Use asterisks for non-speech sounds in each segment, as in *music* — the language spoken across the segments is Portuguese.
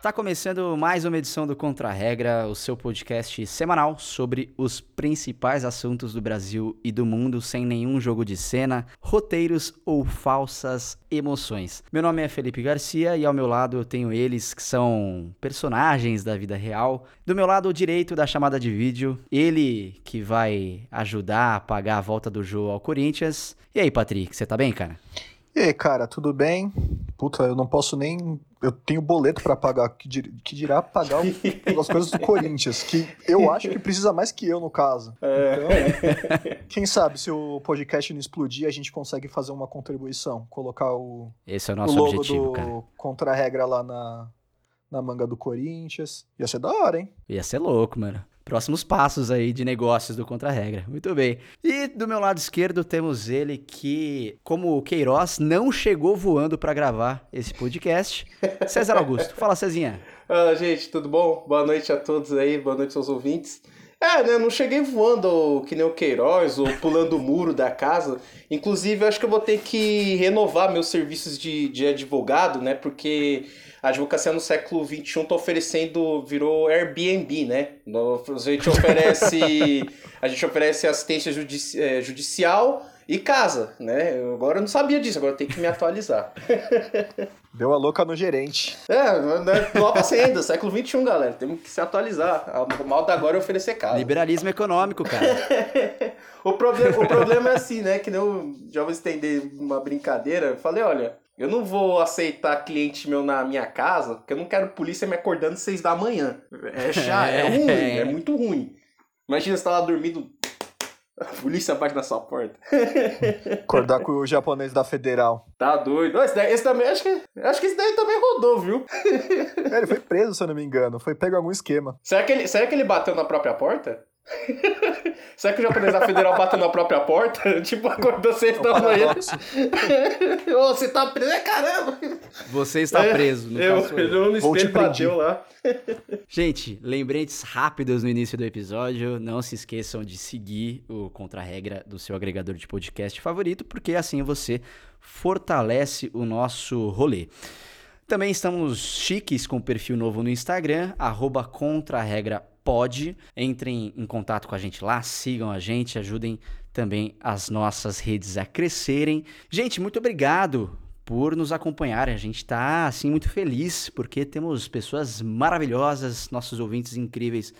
Tá começando mais uma edição do Contra Regra, o seu podcast semanal sobre os principais assuntos do Brasil e do mundo sem nenhum jogo de cena, roteiros ou falsas emoções. Meu nome é Felipe Garcia e ao meu lado eu tenho eles que são personagens da vida real. Do meu lado direito da chamada de vídeo, ele que vai ajudar a pagar a volta do jogo ao Corinthians. E aí, Patrick, você tá bem, cara? E aí, cara, tudo bem? Puta, eu não posso nem. Eu tenho boleto para pagar, que, dir... que dirá pagar *laughs* as coisas do Corinthians, que eu acho que precisa mais que eu, no caso. É. Então, quem sabe se o podcast não explodir, a gente consegue fazer uma contribuição, colocar o, Esse é o nosso o logo objetivo, do cara. contra-regra lá na, na manga do Corinthians. Ia ser da hora, hein? Ia ser louco, mano. Próximos passos aí de negócios do Contra-Regra. Muito bem. E do meu lado esquerdo temos ele que, como o Queiroz, não chegou voando para gravar esse podcast. *laughs* César Augusto. Fala, Cezinha. Ah, gente, tudo bom? Boa noite a todos aí, boa noite aos ouvintes. É, né, não cheguei voando que nem o Queiroz ou pulando o muro da casa. Inclusive, eu acho que eu vou ter que renovar meus serviços de, de advogado, né? Porque a advocacia no século XXI está oferecendo, virou Airbnb, né? A gente oferece, *laughs* a gente oferece assistência judici eh, judicial e casa, né? Eu agora eu não sabia disso, agora eu tenho que me atualizar. *laughs* Deu a louca no gerente. É, né? nova senda, século XXI, galera. Temos que se atualizar. O mal da agora é oferecer casa. Liberalismo econômico, cara. *laughs* o, problema, o problema é assim, né? Que eu já vou estender uma brincadeira. Eu falei, olha, eu não vou aceitar cliente meu na minha casa, porque eu não quero polícia me acordando às seis da manhã. É chato, é *laughs* ruim, é muito ruim. Imagina você tá lá dormindo, a *laughs* polícia bate na sua porta. *laughs* Acordar com o japonês da Federal. Tá doido. Esse, daí, esse também, acho que, acho que esse daí também rodou, viu? É, ele foi preso, se eu não me engano. Foi pego em algum esquema. Será que ele, será que ele bateu na própria porta? *laughs* Será que o japonês da Federal bateu na própria porta? *laughs* tipo, acordou seis da manhã. *laughs* Ô, você tá preso? É, caramba! Você está preso, no eu, caso. eu no Vou te espelho bateu lá. Gente, lembretes rápidos no início do episódio. Não se esqueçam de seguir o Contra-Regra do seu agregador de podcast favorito, porque assim você fortalece o nosso rolê. Também estamos chiques com perfil novo no Instagram, arroba contraregrapod. Entrem em contato com a gente lá, sigam a gente, ajudem também as nossas redes a crescerem. Gente, muito obrigado por nos acompanharem. A gente está assim muito feliz porque temos pessoas maravilhosas, nossos ouvintes incríveis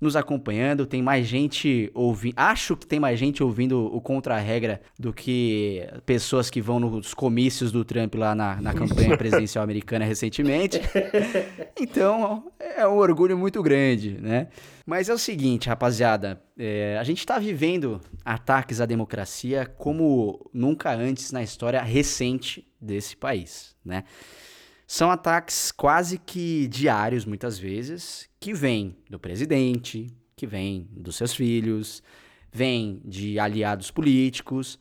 nos acompanhando. Tem mais gente ouvindo. Acho que tem mais gente ouvindo o Contra-Regra do que pessoas que vão nos comícios do Trump lá na, na campanha presidencial americana recentemente. *laughs* Então é um orgulho muito grande, né? Mas é o seguinte, rapaziada, é, a gente está vivendo ataques à democracia como nunca antes na história recente desse país, né? São ataques quase que diários, muitas vezes, que vêm do presidente, que vêm dos seus filhos, vêm de aliados políticos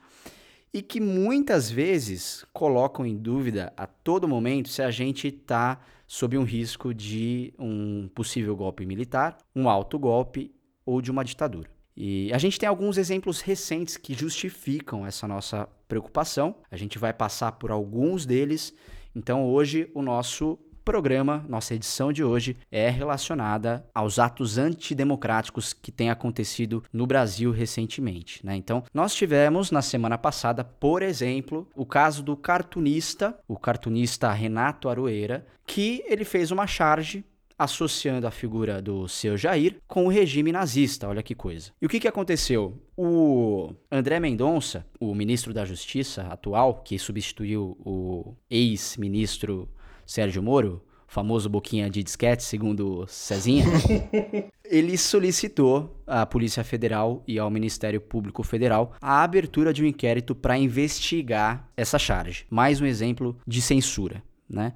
e que muitas vezes colocam em dúvida a todo momento se a gente está sob um risco de um possível golpe militar, um alto golpe ou de uma ditadura. E a gente tem alguns exemplos recentes que justificam essa nossa preocupação. A gente vai passar por alguns deles. Então, hoje, o nosso programa, nossa edição de hoje, é relacionada aos atos antidemocráticos que têm acontecido no Brasil recentemente. Né? Então, nós tivemos na semana passada, por exemplo, o caso do cartunista, o cartunista Renato Aroeira, que ele fez uma charge associando a figura do seu Jair com o regime nazista. Olha que coisa. E o que, que aconteceu? O André Mendonça, o ministro da Justiça atual, que substituiu o ex-ministro Sérgio Moro, famoso boquinha de disquete, segundo Cezinha, *laughs* ele solicitou à Polícia Federal e ao Ministério Público Federal a abertura de um inquérito para investigar essa charge. Mais um exemplo de censura, né?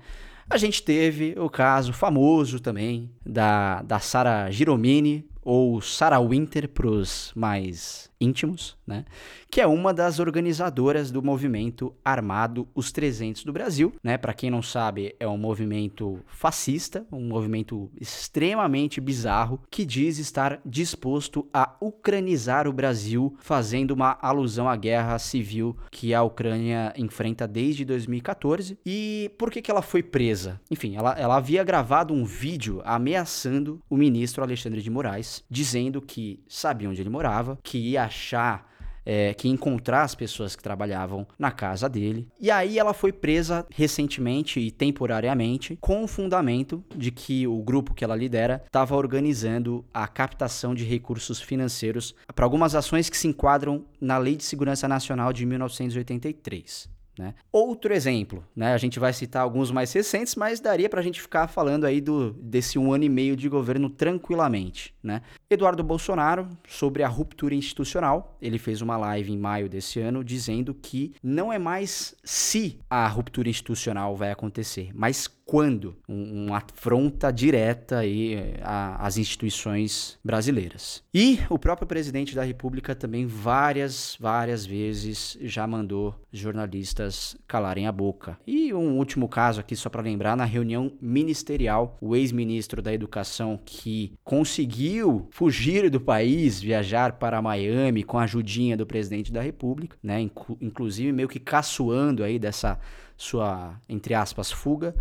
A gente teve o caso famoso também da, da Sara Giromini, ou Sarah Winter para os mais íntimos, né? Que é uma das organizadoras do movimento armado Os 300 do Brasil, né? Para quem não sabe, é um movimento fascista, um movimento extremamente bizarro que diz estar disposto a ucranizar o Brasil, fazendo uma alusão à guerra civil que a Ucrânia enfrenta desde 2014. E por que, que ela foi presa? Enfim, ela, ela havia gravado um vídeo ameaçando o ministro Alexandre de Moraes, dizendo que sabia onde ele morava, que ia achar é, que encontrar as pessoas que trabalhavam na casa dele. E aí ela foi presa recentemente e temporariamente com o fundamento de que o grupo que ela lidera estava organizando a captação de recursos financeiros para algumas ações que se enquadram na Lei de Segurança Nacional de 1983. Né? Outro exemplo, né? a gente vai citar alguns mais recentes, mas daria para a gente ficar falando aí do, desse um ano e meio de governo tranquilamente. Né? Eduardo Bolsonaro, sobre a ruptura institucional, ele fez uma live em maio desse ano dizendo que não é mais se a ruptura institucional vai acontecer, mas quando um, uma afronta direta aí às instituições brasileiras. E o próprio presidente da República também várias, várias vezes já mandou jornalistas calarem a boca. E um último caso aqui só para lembrar, na reunião ministerial, o ex-ministro da Educação que conseguiu fugir do país, viajar para Miami com a ajudinha do presidente da República, né, inclusive meio que caçoando aí dessa sua entre aspas fuga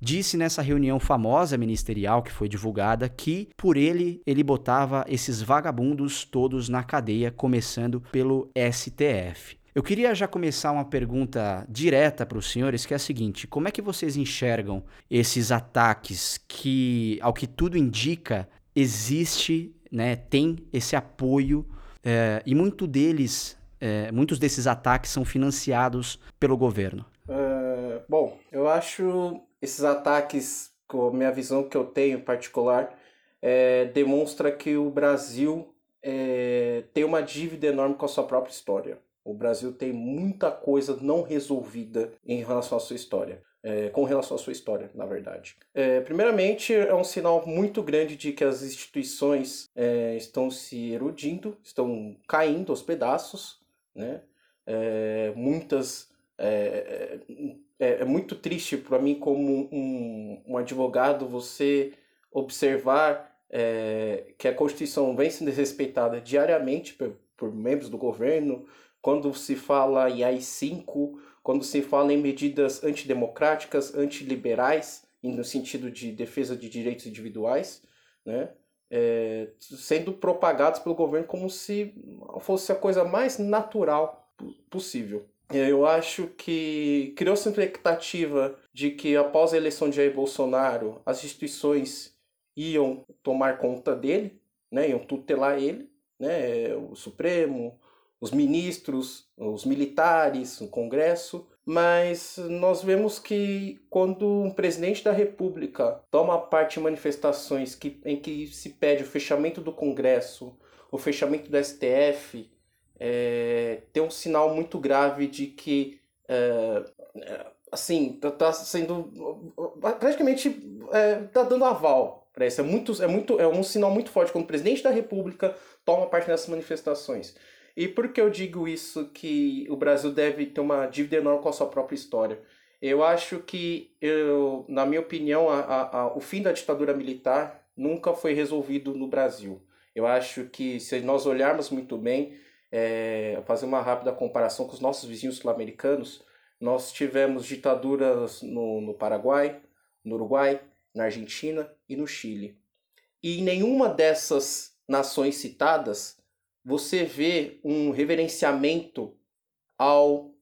disse nessa reunião famosa ministerial que foi divulgada que por ele ele botava esses vagabundos todos na cadeia, começando pelo STF. Eu queria já começar uma pergunta direta para os senhores, que é a seguinte: como é que vocês enxergam esses ataques que, ao que tudo indica, existe, né, tem esse apoio é, e muito deles, é, muitos desses ataques são financiados pelo governo? Uh, bom, eu acho esses ataques, com a minha visão que eu tenho em particular, é, demonstra que o Brasil é, tem uma dívida enorme com a sua própria história. O Brasil tem muita coisa não resolvida em relação à sua história. É, com relação à sua história, na verdade. É, primeiramente, é um sinal muito grande de que as instituições é, estão se erudindo, estão caindo aos pedaços, né? É, muitas é, é, muito triste para mim, como um, um advogado, você observar é, que a Constituição vem sendo desrespeitada diariamente por, por, membros do governo, quando se fala em AI-5, quando se fala em medidas antidemocráticas, antiliberais, no sentido de defesa de direitos individuais, né? É, sendo propagados pelo governo como se fosse a coisa mais natural possível. Eu acho que criou-se a expectativa de que após a eleição de Jair Bolsonaro, as instituições iam tomar conta dele, né, iam tutelar ele, né, o Supremo, os ministros, os militares, o Congresso, mas nós vemos que quando um presidente da República toma parte em manifestações que, em que se pede o fechamento do Congresso, o fechamento do STF, é, tem um sinal muito grave de que é, é assim tá, tá, sendo praticamente é, tá dando aval para isso. É muito é muito é um sinal muito forte quando o presidente da República toma parte nessas manifestações. E por que eu digo isso que o Brasil deve ter uma dívida enorme com a sua própria história? Eu acho que eu na minha opinião a, a, a, o fim da ditadura militar nunca foi resolvido no Brasil. Eu acho que se nós olharmos muito bem é, fazer uma rápida comparação com os nossos vizinhos sul-americanos, nós tivemos ditaduras no, no Paraguai, no Uruguai, na Argentina e no Chile. E em nenhuma dessas nações citadas você vê um reverenciamento ao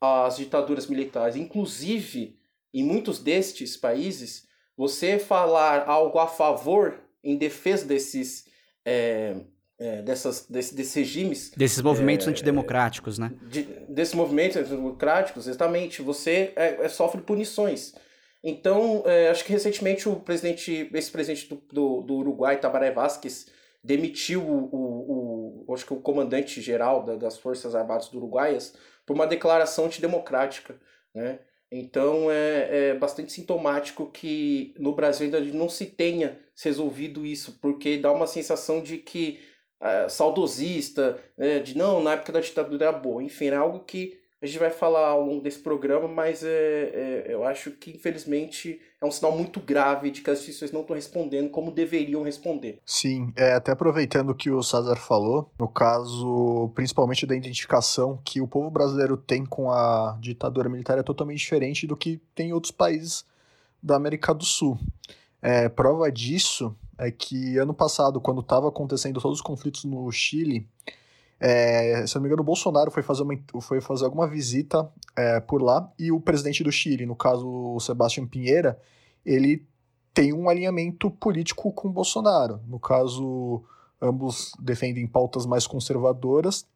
às ditaduras militares. Inclusive, em muitos destes países, você falar algo a favor, em defesa desses é, é, dessas, desse, desses regimes. Desses movimentos é, antidemocráticos, né? De, desses movimentos antidemocráticos, exatamente, você é, é sofre punições. Então, é, acho que recentemente o presidente, esse presidente do, do, do Uruguai, Tabaré Vázquez, demitiu o, o, o, acho que o comandante geral da, das Forças Armadas do Uruguaias por uma declaração antidemocrática, né? Então é, é bastante sintomático que no Brasil ainda não se tenha resolvido isso, porque dá uma sensação de que é, saudosista, né, de não, na época da ditadura era boa. Enfim, é algo que a gente vai falar ao longo desse programa, mas é, é, eu acho que, infelizmente, é um sinal muito grave de que as instituições não estão respondendo como deveriam responder. Sim, é, até aproveitando o que o César falou, no caso, principalmente da identificação que o povo brasileiro tem com a ditadura militar é totalmente diferente do que tem em outros países da América do Sul. É, prova disso é que ano passado, quando estava acontecendo todos os conflitos no Chile, é, se não me engano, o Bolsonaro foi fazer, uma, foi fazer alguma visita é, por lá e o presidente do Chile, no caso o Sebastião Pinheira, ele tem um alinhamento político com o Bolsonaro. No caso, ambos defendem pautas mais conservadoras,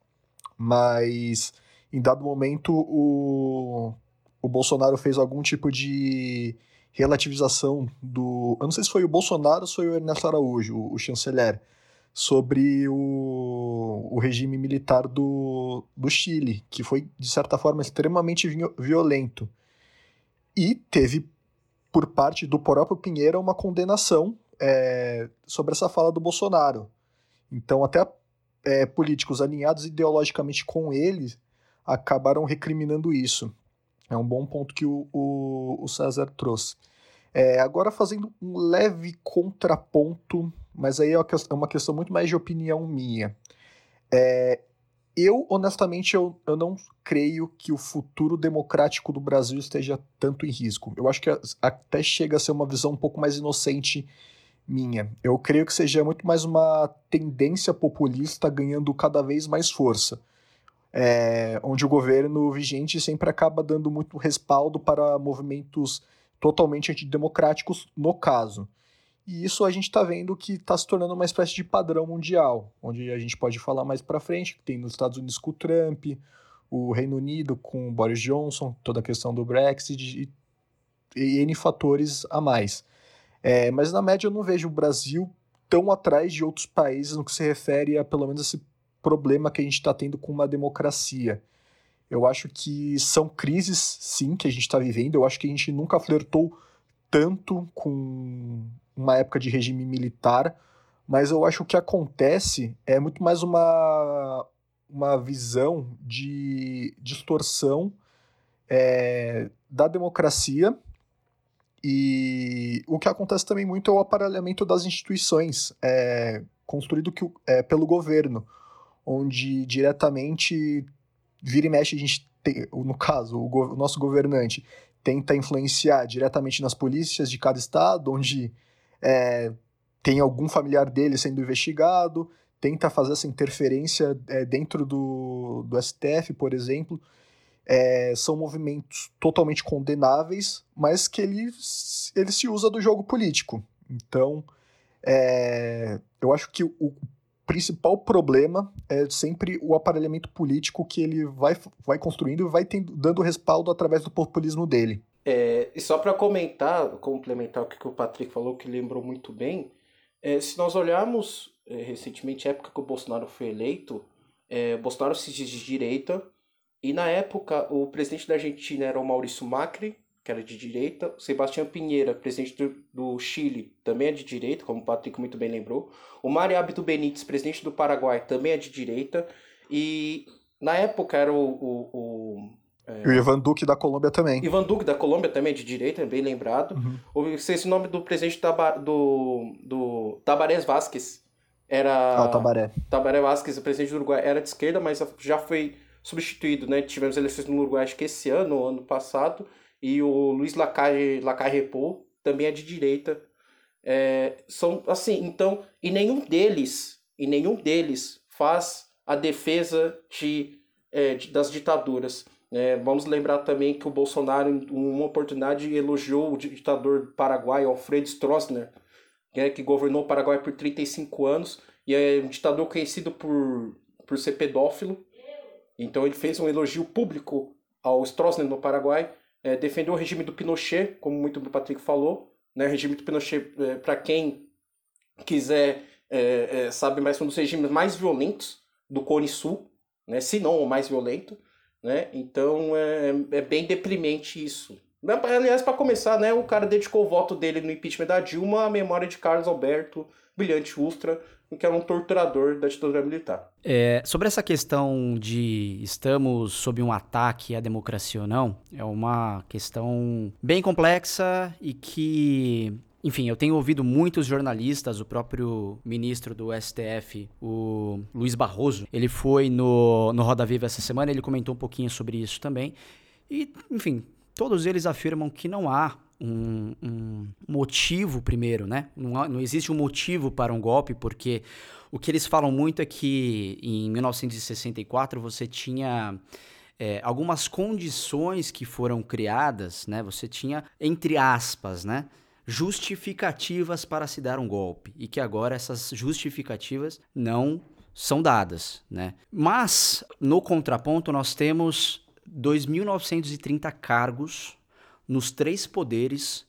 mas em dado momento o, o Bolsonaro fez algum tipo de relativização do. Eu não sei se foi o Bolsonaro ou foi o Ernesto Araújo, o, o chanceler sobre o, o regime militar do, do Chile, que foi, de certa forma, extremamente violento. E teve, por parte do próprio Pinheiro, uma condenação é, sobre essa fala do Bolsonaro. Então, até é, políticos alinhados ideologicamente com ele acabaram recriminando isso. É um bom ponto que o, o, o César trouxe. É, agora, fazendo um leve contraponto mas aí é, é uma questão muito mais de opinião minha. É, eu, honestamente, eu, eu não creio que o futuro democrático do Brasil esteja tanto em risco. Eu acho que até chega a ser uma visão um pouco mais inocente minha. Eu creio que seja muito mais uma tendência populista ganhando cada vez mais força. É, onde o governo vigente sempre acaba dando muito respaldo para movimentos totalmente antidemocráticos, no caso. E isso a gente está vendo que está se tornando uma espécie de padrão mundial, onde a gente pode falar mais para frente, que tem nos Estados Unidos com o Trump, o Reino Unido com o Boris Johnson, toda a questão do Brexit e, e N fatores a mais. É, mas na média eu não vejo o Brasil tão atrás de outros países no que se refere a pelo menos esse problema que a gente está tendo com uma democracia. Eu acho que são crises, sim, que a gente está vivendo. Eu acho que a gente nunca flertou tanto com uma época de regime militar, mas eu acho que o que acontece é muito mais uma, uma visão de distorção é, da democracia e o que acontece também muito é o aparelhamento das instituições, é, construído que, é, pelo governo, onde diretamente vira e mexe a gente tem, no caso, o, o nosso governante tenta influenciar diretamente nas polícias de cada estado, onde é, tem algum familiar dele sendo investigado, tenta fazer essa interferência é, dentro do, do STF, por exemplo. É, são movimentos totalmente condenáveis, mas que ele, ele se usa do jogo político. Então, é, eu acho que o principal problema é sempre o aparelhamento político que ele vai, vai construindo e vai tendo, dando respaldo através do populismo dele. É, e só para comentar, complementar o que o Patrick falou, que lembrou muito bem, é, se nós olharmos é, recentemente a época que o Bolsonaro foi eleito, é, Bolsonaro se diz de direita, e na época o presidente da Argentina era o Maurício Macri, que era de direita, o Sebastião Pinheira, presidente do, do, Chile, também é de direita, como o Patrick muito bem lembrou, o Mário Abdo Benítez, presidente do Paraguai, também é de direita, e na época era o, o, o é... E o Ivan Duque da Colômbia também. Ivan Duque da Colômbia também, de direita, bem lembrado. Uhum. O esse nome do presidente do, do Tabaré Vázquez. Era. Ah, o Tabaré. Tabaré Vázquez, o presidente do Uruguai, era de esquerda, mas já foi substituído, né? Tivemos eleições no Uruguai, acho que esse ano, ano passado. E o Luiz Lacalle, Lacalle Repou também é de direita. É, são assim, então, e nenhum deles, e nenhum deles faz a defesa de, é, de das ditaduras. É, vamos lembrar também que o Bolsonaro, em uma oportunidade, elogiou o ditador paraguaio Alfredo Stroessner, né, que governou o Paraguai por 35 anos, e é um ditador conhecido por, por ser pedófilo. Então ele fez um elogio público ao Stroessner no Paraguai, é, defendeu o regime do Pinochet, como muito o Patrick falou. Né, o regime do Pinochet, é, para quem quiser é, é, sabe mais, um dos regimes mais violentos do Cone Sul, né, se não o mais violento. né? Então é, é bem deprimente isso. Aliás, para começar, né, o cara dedicou o voto dele no impeachment da Dilma à memória de Carlos Alberto Brilhante Ustra, que era um torturador da ditadura militar. É, sobre essa questão de estamos sob um ataque à democracia ou não, é uma questão bem complexa e que enfim, eu tenho ouvido muitos jornalistas, o próprio ministro do STF, o Luiz Barroso, ele foi no, no Roda Viva essa semana, ele comentou um pouquinho sobre isso também. E, enfim, todos eles afirmam que não há um, um motivo, primeiro, né? Não, não existe um motivo para um golpe, porque o que eles falam muito é que em 1964 você tinha. É, algumas condições que foram criadas, né? Você tinha, entre aspas, né? Justificativas para se dar um golpe. E que agora essas justificativas não são dadas, né? Mas, no contraponto, nós temos 2.930 cargos nos três poderes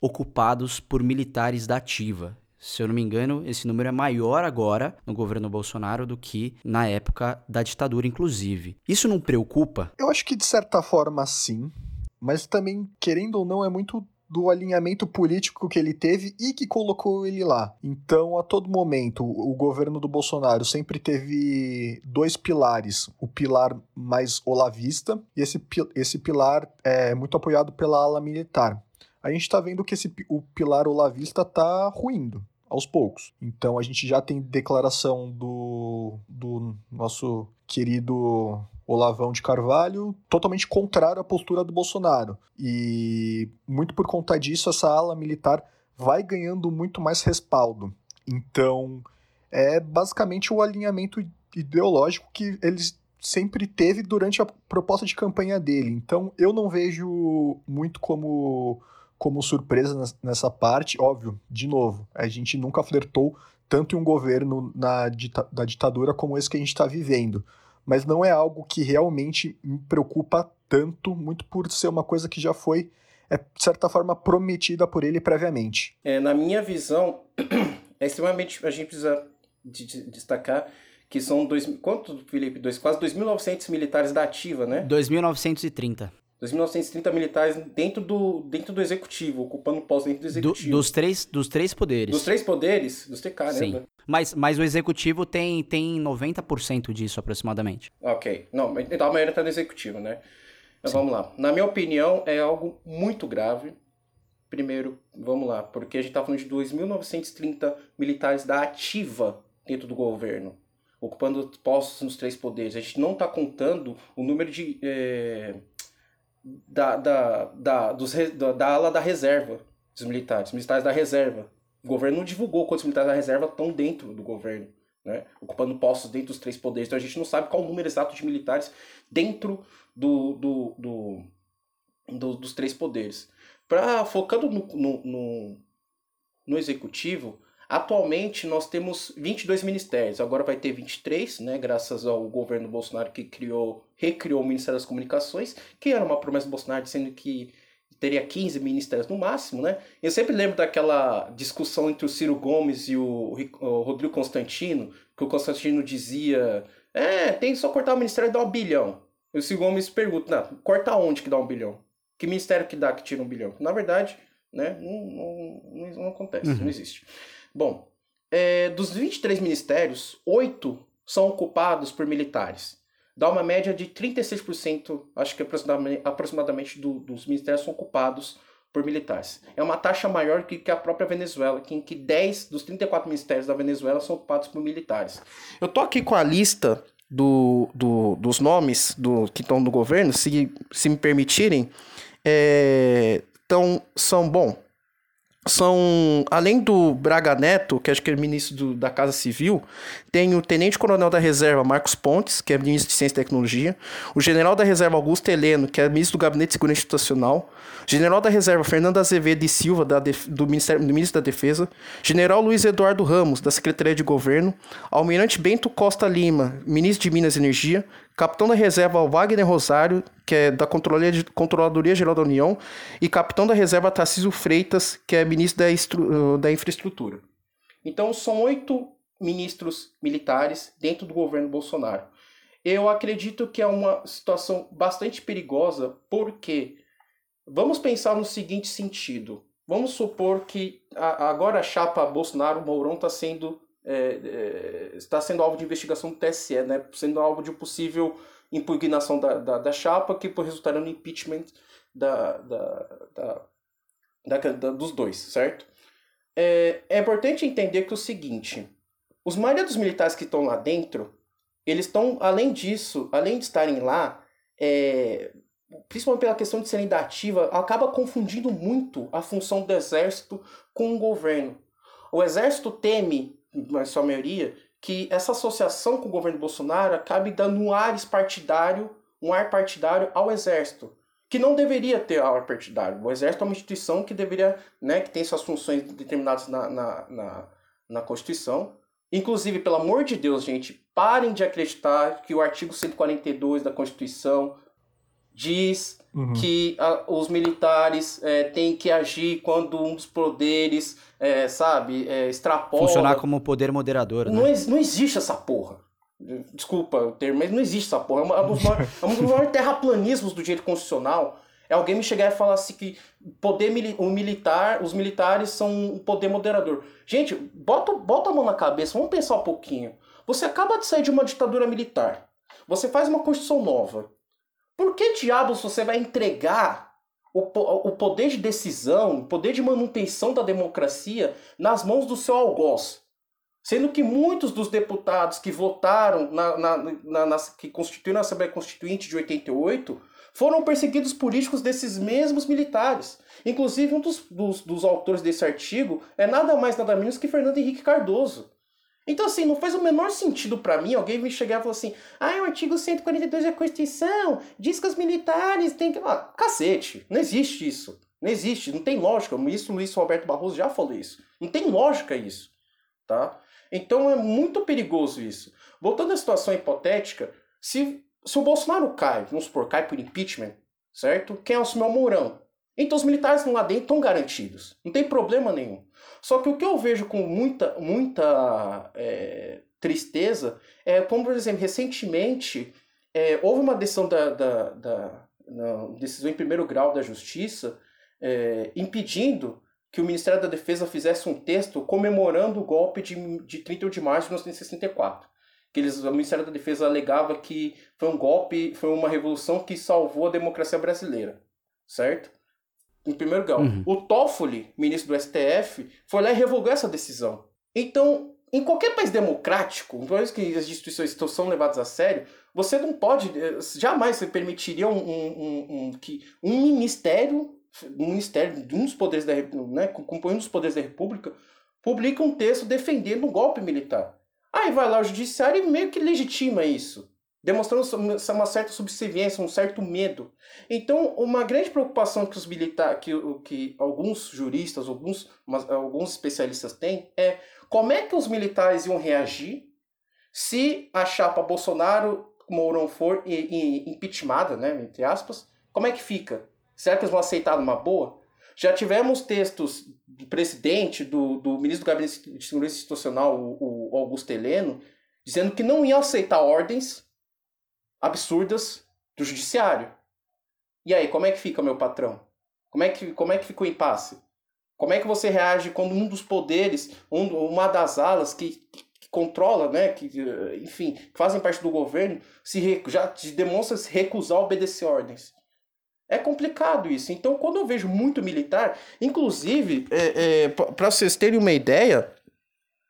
ocupados por militares da ativa. Se eu não me engano, esse número é maior agora no governo Bolsonaro do que na época da ditadura, inclusive. Isso não preocupa? Eu acho que de certa forma sim, mas também, querendo ou não, é muito do alinhamento político que ele teve e que colocou ele lá. Então, a todo momento, o governo do Bolsonaro sempre teve dois pilares: o pilar mais olavista e esse, esse pilar é muito apoiado pela ala militar. A gente está vendo que esse, o pilar olavista está ruindo aos poucos. Então a gente já tem declaração do, do nosso querido Olavão de Carvalho, totalmente contrário à postura do Bolsonaro. E muito por conta disso, essa ala militar vai ganhando muito mais respaldo. Então, é basicamente o alinhamento ideológico que eles sempre teve durante a proposta de campanha dele. Então, eu não vejo muito como como surpresa nessa parte, óbvio, de novo, a gente nunca flertou tanto em um governo na da ditadura como esse que a gente está vivendo mas não é algo que realmente me preocupa tanto, muito por ser uma coisa que já foi, é, de certa forma, prometida por ele previamente. É, na minha visão, *clears throat* é extremamente. A gente precisa de, de destacar que são dois. Quanto, Felipe? Dois, quase 2.900 militares da ativa, né? 2.930. 2.930 militares dentro do, dentro do executivo, ocupando postos dentro do executivo. Do, dos, três, dos três poderes. Dos três poderes? Dos três, caramba. Sim. Mas, mas o executivo tem, tem 90% disso aproximadamente. Ok. Não, então a maioria está no executivo, né? Mas vamos lá. Na minha opinião, é algo muito grave. Primeiro, vamos lá, porque a gente está falando de 2.930 militares da ativa dentro do governo, ocupando postos nos três poderes. A gente não está contando o número de. É da, da, da, dos, da, da ala da reserva dos militares, militares da reserva. O governo não divulgou quantos militares da reserva estão dentro do governo, né? ocupando postos dentro dos três poderes. Então a gente não sabe qual o número exato de militares dentro do, do, do, do dos três poderes. Pra, focando no, no, no, no executivo, Atualmente nós temos 22 ministérios, agora vai ter 23, né, graças ao governo Bolsonaro que criou, recriou o Ministério das Comunicações, que era uma promessa do Bolsonaro dizendo que teria 15 ministérios no máximo, né? Eu sempre lembro daquela discussão entre o Ciro Gomes e o, o Rodrigo Constantino, que o Constantino dizia, é, tem só cortar o ministério e dar um bilhão. E o Ciro Gomes pergunta, não, corta onde que dá um bilhão? Que ministério que dá que tira um bilhão? Na verdade, né, não, não, não, não acontece, uhum. não existe. Bom, é, dos 23 ministérios, 8 são ocupados por militares. Dá uma média de 36%, acho que aproximadamente, aproximadamente do, dos ministérios são ocupados por militares. É uma taxa maior que, que a própria Venezuela, que, em que 10 dos 34 ministérios da Venezuela são ocupados por militares. Eu tô aqui com a lista do, do, dos nomes do, que estão no governo, se, se me permitirem. É, então, são, bom, são, além do Braga Neto, que acho que é ministro do, da Casa Civil, tem o Tenente Coronel da Reserva Marcos Pontes, que é ministro de Ciência e Tecnologia, o General da Reserva Augusto Heleno, que é ministro do Gabinete de Segurança Institucional, General da Reserva Fernando Azevedo e Silva, da do, Ministério, do Ministro da Defesa, General Luiz Eduardo Ramos, da Secretaria de Governo, Almirante Bento Costa Lima, ministro de Minas e Energia, capitão da reserva Wagner Rosário, que é da Controladoria, Geral da União, e capitão da reserva Tarcísio Freitas, que é ministro da, uh, da Infraestrutura. Então são oito ministros militares dentro do governo Bolsonaro. eu acredito que é uma situação bastante perigosa, porque vamos pensar no seguinte sentido. Vamos supor que agora a chapa Bolsonaro-Mourão está sendo, é, é, está sendo alvo de investigação do TSE, né? sendo alvo de possível impugnação da, da, da chapa que resultará no impeachment da, da, da, da dos dois, certo? É, é importante entender que é o seguinte, os maioria dos militares que estão lá dentro, eles estão, além disso, além de estarem lá, é, principalmente pela questão de serem da ativa, acaba confundindo muito a função do exército com o governo. O exército teme, na sua maioria, que essa associação com o governo Bolsonaro acabe dando um ar partidário, um ar partidário ao exército, que não deveria ter ar partidário. O exército é uma instituição que deveria, né, que tem suas funções determinadas na, na, na, na Constituição. Inclusive, pelo amor de Deus, gente, parem de acreditar que o artigo 142 da Constituição diz uhum. que a, os militares é, têm que agir quando um dos poderes, é, sabe, é, extrapola. Funcionar como poder moderador. Não, né? não existe essa porra. Desculpa o termo, mas não existe essa porra. É, uma, é um dos maiores, é um dos maiores *laughs* terraplanismos do direito constitucional. É alguém me chegar e falar assim que poder o militar, os militares são o poder moderador. Gente, bota, bota a mão na cabeça, vamos pensar um pouquinho. Você acaba de sair de uma ditadura militar. Você faz uma constituição nova. Por que diabos você vai entregar o, poder de decisão, o poder de manutenção da democracia nas mãos do seu algoz? Sendo que muitos dos deputados que votaram, na, na, na, na, que constituíram a Assembleia Constituinte de 88, foram perseguidos políticos desses mesmos militares. Inclusive, um dos, dos, dos autores desse artigo é nada mais nada menos que Fernando Henrique Cardoso. Então, assim, não faz o menor sentido para mim alguém me chegar e falar assim: ah, o artigo 142 da Constituição diz que os militares têm que. Ah, cacete, não existe isso. Não existe, não tem lógica. Isso o Luiz Roberto Barroso já falou isso. Não tem lógica isso. Tá? Então é muito perigoso isso. Voltando à situação hipotética, se, se o Bolsonaro cai, vamos supor, cai por impeachment, certo? Quem é o Mourão. Então os militares lá dentro estão garantidos. Não tem problema nenhum. Só que o que eu vejo com muita, muita é, tristeza é como, por exemplo, recentemente é, houve uma decisão da, da, da decisão em primeiro grau da Justiça é, impedindo que o Ministério da Defesa fizesse um texto comemorando o golpe de, de 31 de março de 1964. Que eles, o Ministério da Defesa alegava que foi um golpe, foi uma revolução que salvou a democracia brasileira, certo? Em primeiro grau. Uhum. O Toffoli, ministro do STF, foi lá e revogou essa decisão. Então, em qualquer país democrático, uma vez que as instituições são levadas a sério, você não pode, eh, jamais você permitiria um, um, um, que um ministério, um ministério de um dos poderes da né, compondo os poderes da República, publique um texto defendendo um golpe militar. Aí vai lá o judiciário e meio que legitima isso demonstrando uma certa subserviência, um certo medo. Então, uma grande preocupação que os militares, que, que alguns juristas, alguns, alguns especialistas têm é como é que os militares iam reagir se a chapa Bolsonaro Mourão for impeachmentada, né, entre aspas, como é que fica? Será que eles vão aceitar numa boa? Já tivemos textos do presidente, do, do ministro do Gabinete de Segurança Institucional, o, o Augusto Heleno, dizendo que não ia aceitar ordens absurdas do judiciário. E aí, como é que fica, meu patrão? Como é que, como é que fica o impasse? Como é que você reage quando um dos poderes, um, uma das alas que, que controla, né, que, enfim, fazem parte do governo, se já demonstra se recusar a obedecer ordens? É complicado isso. Então, quando eu vejo muito militar, inclusive, é, é, para vocês terem uma ideia,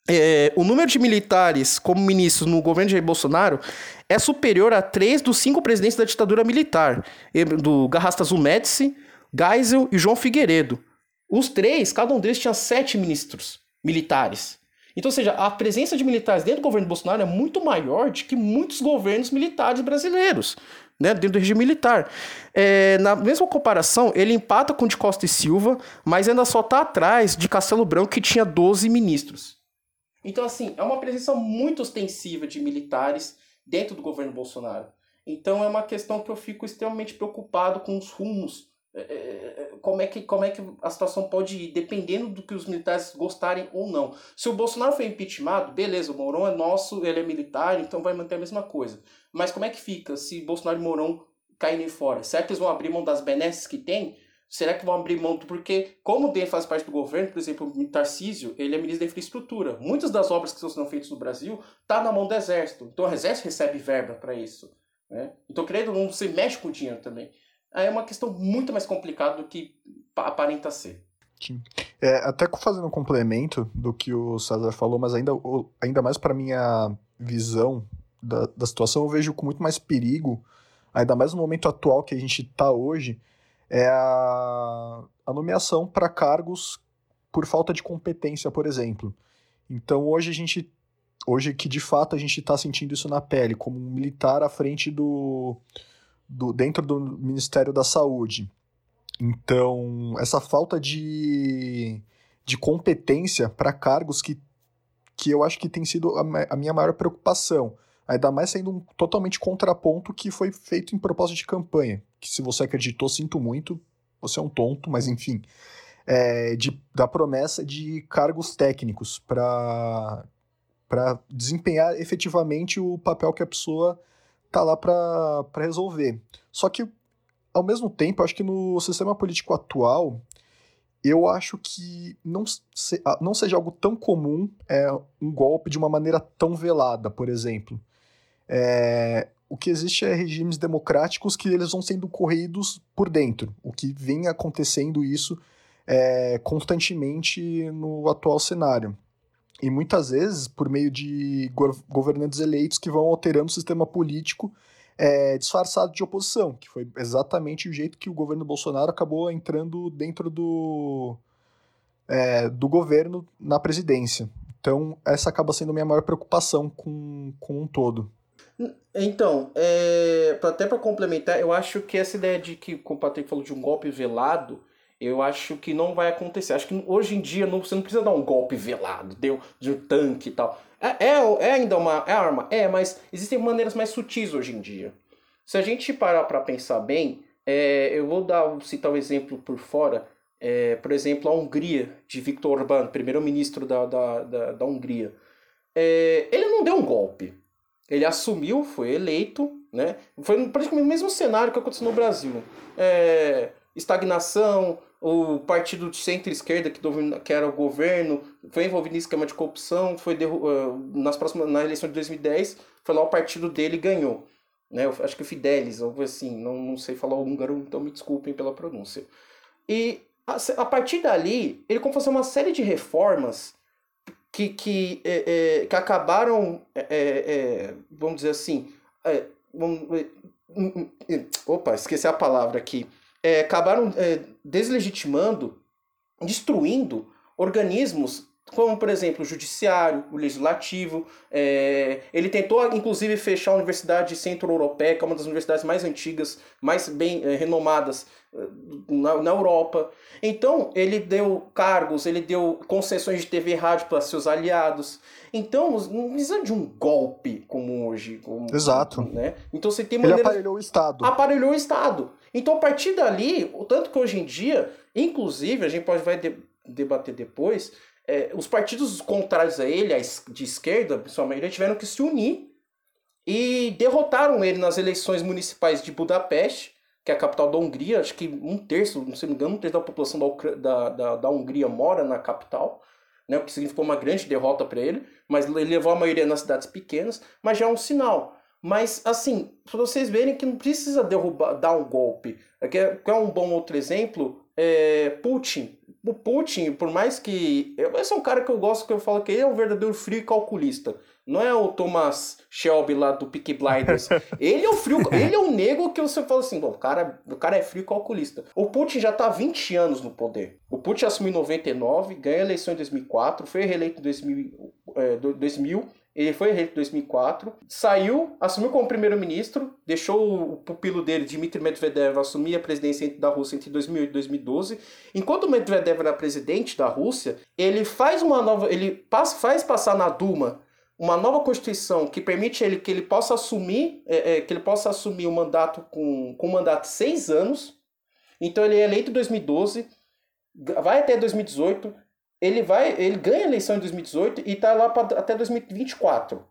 é, o número de militares como ministros no governo de Jair Bolsonaro é superior a três dos cinco presidentes da ditadura militar, do Garrastazu Médici, Geisel e João Figueiredo. Os três, cada um deles tinha sete ministros militares. Então, ou seja, a presença de militares dentro do governo Bolsonaro é muito maior do que muitos governos militares brasileiros, né, dentro do regime militar. É, na mesma comparação, ele empata com de Costa e Silva, mas ainda só está atrás de Castelo Branco, que tinha 12 ministros. Então, assim, é uma presença muito ostensiva de militares dentro do governo Bolsonaro. Então, é uma questão que eu fico extremamente preocupado com os rumos, é, é, é como é que como é que a situação pode ir, dependendo do que os militares gostarem ou não. Se o Bolsonaro foi impeachmentado, beleza, o Mourão é nosso, ele é militar, então vai manter a mesma coisa. Mas como é que fica se Bolsonaro e Mourão caírem fora? Será que eles vão abrir mão das benesses que tem? Será que vão abrir mão? Porque, como o DEM faz parte do governo, por exemplo, o Tarcísio, ele é ministro da infraestrutura. Muitas das obras que estão sendo feitas no Brasil tá na mão do Exército. Então, o Exército recebe verba para isso. Né? Então, querendo ou não, você mexe com o dinheiro também. Aí é uma questão muito mais complicada do que aparenta ser. É, até fazendo um complemento do que o César falou, mas ainda, ainda mais para minha visão da, da situação, eu vejo com muito mais perigo, ainda mais no momento atual que a gente está hoje, é a, a nomeação para cargos por falta de competência, por exemplo. Então hoje a gente, hoje que de fato a gente está sentindo isso na pele, como um militar à frente do, do dentro do Ministério da Saúde. Então essa falta de, de competência para cargos que, que eu acho que tem sido a, a minha maior preocupação. Ainda mais sendo um totalmente contraponto que foi feito em propósito de campanha. Que se você acreditou, sinto muito, você é um tonto, mas enfim. É, de, da promessa de cargos técnicos para desempenhar efetivamente o papel que a pessoa tá lá para resolver. Só que, ao mesmo tempo, acho que no sistema político atual, eu acho que não, se, não seja algo tão comum é, um golpe de uma maneira tão velada, por exemplo. É, o que existe é regimes democráticos que eles vão sendo corridos por dentro, o que vem acontecendo isso é, constantemente no atual cenário. E muitas vezes por meio de governantes eleitos que vão alterando o sistema político é, disfarçado de oposição, que foi exatamente o jeito que o governo Bolsonaro acabou entrando dentro do, é, do governo na presidência. Então, essa acaba sendo a minha maior preocupação com, com um todo. Então, é, até para complementar, eu acho que essa ideia de que o Patrick falou de um golpe velado, eu acho que não vai acontecer. Acho que hoje em dia não, você não precisa dar um golpe velado, deu de um tanque e tal. É, é, é ainda uma é arma, é, mas existem maneiras mais sutis hoje em dia. Se a gente parar para pensar bem, é, eu vou dar citar um exemplo por fora. É, por exemplo, a Hungria, de Viktor Orbán, primeiro-ministro da, da, da, da Hungria. É, ele não deu um golpe ele assumiu, foi eleito, né? Foi praticamente o mesmo cenário que aconteceu no Brasil. É, estagnação, o partido de centro-esquerda que, que era o governo foi envolvido em esquema de corrupção, foi derru ah, nas próximas na eleição de 2010, foi lá o partido dele ganhou. Né? Eu acho que o Fidelis, algo assim, não, não sei falar húngaro, então me desculpem pela pronúncia. E a, a partir dali, ele começou a fazer uma série de reformas que, que, é, é, que acabaram, é, é, é vamos dizer assim, vamos, hum, hum, hum, opa, esqueci a palavra aqui, acabaram deslegitimando, destruindo organismos como por exemplo o judiciário, o legislativo. É, ele tentou inclusive fechar a Universidade Centro-Europeia, que é uma das universidades mais antigas, mais bem é, renomadas é, na, na Europa. Então ele deu cargos, ele deu concessões de TV e rádio para seus aliados. Então não precisa de um golpe como hoje. Como, Exato. Né? Então você tem maneiras... Ele aparelhou o Estado. Aparelhou o Estado. Então a partir dali, o tanto que hoje em dia, inclusive, a gente pode vai debater depois, é, os partidos contrários a ele, de esquerda, principalmente, tiveram que se unir e derrotaram ele nas eleições municipais de Budapeste, que é a capital da Hungria. Acho que um terço, não sei me engano, um terço da população da, da, da, da Hungria mora na capital, né, o que significou uma grande derrota para ele, mas ele levou a maioria nas cidades pequenas, mas já é um sinal. Mas, assim, para vocês verem que não precisa derrubar, dar um golpe. Quer, quer um bom outro exemplo? É Putin o Putin, por mais que. Esse é um cara que eu gosto, que eu falo que ele é um verdadeiro frio calculista. Não é o Thomas Shelby lá do Peak Blinders. *laughs* ele é o frio. ele é o negro que você fala assim: bom, o cara, o cara é frio calculista. O Putin já tá há 20 anos no poder. O Putin assumiu em 99, ganha a eleição em 2004, foi reeleito em 2000, é, 2000 ele foi reeleito em 2004, saiu, assumiu como primeiro-ministro, deixou o pupilo dele, Dmitry Medvedev, assumir a presidência da Rússia entre 2008 e 2012. Enquanto Medvedev era presidente da Rússia, ele faz uma nova, ele faz passar na Duma uma nova constituição que permite ele que ele possa assumir, é, é, que ele possa assumir o um mandato com, com um mandato de seis anos. Então ele é eleito em 2012, vai até 2018, ele vai, ele ganha a eleição em 2018 e tá lá pra, até 2024.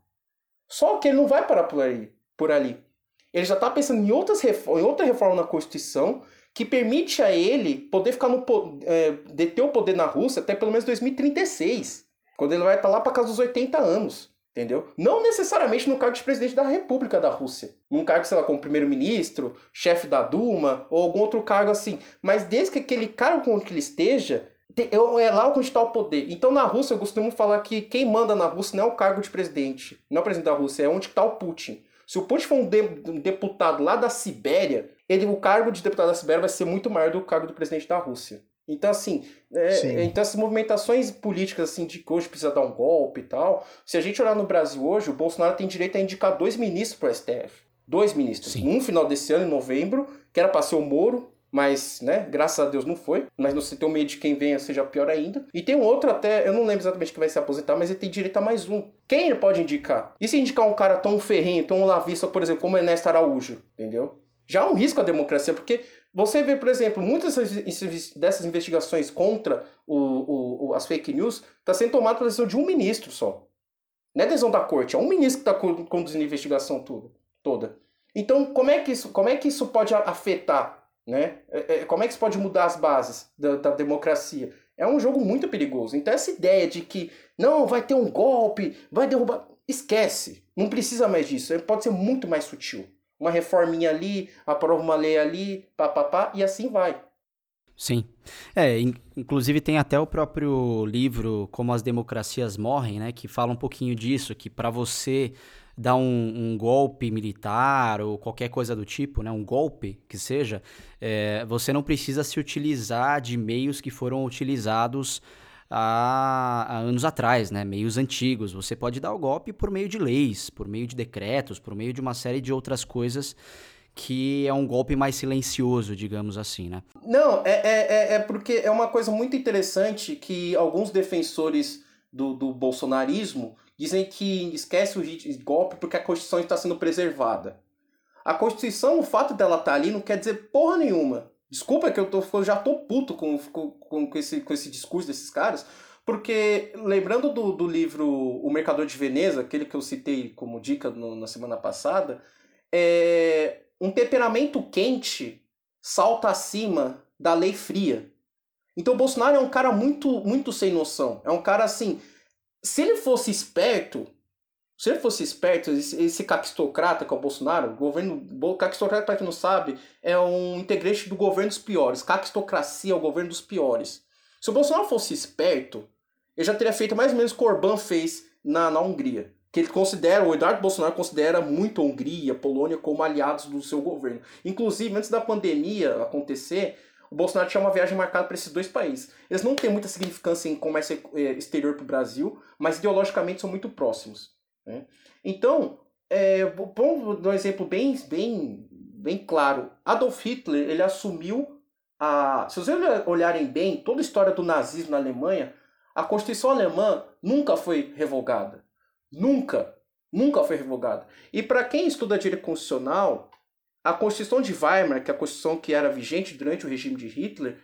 Só que ele não vai parar por ali. Por ali. Ele já está pensando em, outras em outra reforma na Constituição que permite a ele poder ficar no é, deter o poder na Rússia até pelo menos 2036, quando ele vai estar tá lá para casa dos 80 anos. Entendeu? Não necessariamente no cargo de presidente da República da Rússia. Num cargo, sei lá, como primeiro-ministro, chefe da Duma, ou algum outro cargo assim. Mas desde que aquele cargo onde ele esteja, é lá onde está o poder. Então na Rússia eu costumo falar que quem manda na Rússia não é o cargo de presidente, não é o presidente da Rússia, é onde está o Putin. Se o Putin for um, de, um, deputado lá da Sibéria, ele, o cargo de deputado da Sibéria vai ser muito maior do que o cargo do presidente da Rússia. Então, assim, é, então essas movimentações políticas assim, de que hoje precisa dar um golpe e tal. Se a gente olhar no Brasil hoje, o Bolsonaro tem direito a indicar dois ministros para o STF. Dois ministros. Sim. Um final desse ano, em novembro, que era para ser o Moro, mas, né, graças a Deus não foi. Mas você tem o medo de quem venha seja pior ainda. E tem um outro até, eu não lembro exatamente que vai se aposentar, mas ele tem direito a mais um. Quem ele pode indicar? E se indicar um cara tão ferrenho, tão lavista, por exemplo, como Ernesto Araújo, entendeu? Já é um risco à democracia, porque você vê, por exemplo, muitas dessas investigações contra o, o, as fake news está sendo tomada pela decisão de um ministro só. Não é decisão da corte, é um ministro que está conduzindo a investigação toda. Então, como é que isso, como é que isso pode afetar né? É, é, como é que isso pode mudar as bases da, da, democracia? É um jogo muito perigoso. Então, essa ideia de que não vai ter um golpe, vai derrubar. Esquece. Não precisa mais disso. Pode ser muito mais sutil. Uma reforminha ali, aprova uma lei ali, papapá, e assim vai. Sim. É, inclusive tem até o próprio livro Como as Democracias Morrem, né? Que fala um pouquinho disso, que para você dar um, um, golpe militar ou qualquer coisa do tipo, né, um golpe que seja, é, você não precisa se utilizar de meios que foram utilizados há, há, anos atrás, né, meios antigos. Você pode dar o golpe por meio de leis, por meio de decretos, por meio de uma série de outras coisas que é um golpe mais silencioso, digamos assim, né? Não, é, é, é, é porque é uma coisa muito interessante que alguns defensores do, do bolsonarismo dizem que esquece o golpe porque a Constituição está sendo preservada. A Constituição, o fato dela estar tá ali, não quer dizer porra nenhuma. Desculpa que eu, tô, eu já tô puto com, com, com, esse, com esse discurso desses caras, porque lembrando do, do livro O Mercador de Veneza, aquele que eu citei como dica no, na semana passada, é, um temperamento quente salta acima da lei fria. Então o Bolsonaro é um cara muito, muito sem noção. É um cara assim, se ele fosse esperto, se ele fosse esperto, esse, esse caquistocrata que é o Bolsonaro, o governo. Caquistocrata, para quem não sabe, é um integrante do governo dos piores. Caquistocracia é o governo dos piores. Se o Bolsonaro fosse esperto, ele já teria feito mais ou menos o que Orbán fez na, na Hungria. Que ele considera, o Eduardo Bolsonaro considera muito a Hungria, a Polônia como aliados do seu governo. Inclusive, antes da pandemia acontecer, o Bolsonaro tinha uma viagem marcada para esses dois países. Eles não têm muita significância em comércio eh, exterior para o Brasil, mas ideologicamente são muito próximos. Né? Então, é, um exemplo bem, bem, bem claro. Adolf Hitler ele assumiu a. Se vocês olharem bem, toda a história do nazismo na Alemanha, a Constituição alemã nunca foi revogada. Nunca. Nunca foi revogada. E para quem estuda direito constitucional, a Constituição de Weimar, que é a Constituição que era vigente durante o regime de Hitler,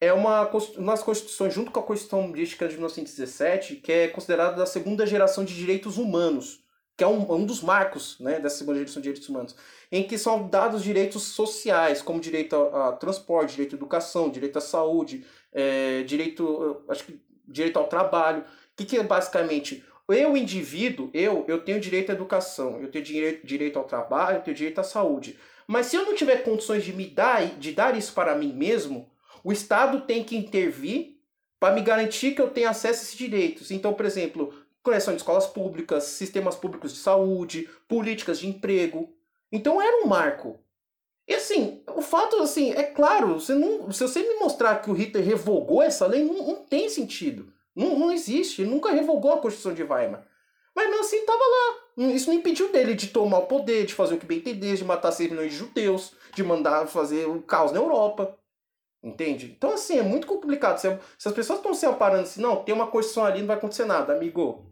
é uma, das constituições, junto com a Constituição Política de 1917, que é considerada da segunda geração de direitos humanos, que é um, um dos marcos né, dessa segunda geração de direitos humanos, em que são dados direitos sociais, como direito a, a transporte, direito à educação, direito à saúde, é, direito, acho que, direito ao trabalho, que, que é basicamente eu, indivíduo, eu, eu tenho direito à educação, eu tenho direito, direito ao trabalho, eu tenho direito à saúde. Mas se eu não tiver condições de me dar, de dar isso para mim mesmo, o Estado tem que intervir para me garantir que eu tenho acesso a esses direitos. Então, por exemplo, criação de escolas públicas, sistemas públicos de saúde, políticas de emprego. Então era um marco. E assim, o fato, assim, é claro, você não, se você me mostrar que o Hitler revogou essa lei, não, não tem sentido. Não, não existe. Ele nunca revogou a Constituição de Weimar. Mas mesmo assim estava lá. Isso não impediu dele de tomar o poder, de fazer o que bem entender, de matar 6 milhões de judeus, de mandar fazer o caos na Europa. Entende? Então, assim, é muito complicado. Se, se as pessoas estão se amparando assim, não, tem uma Constituição ali, não vai acontecer nada, amigo.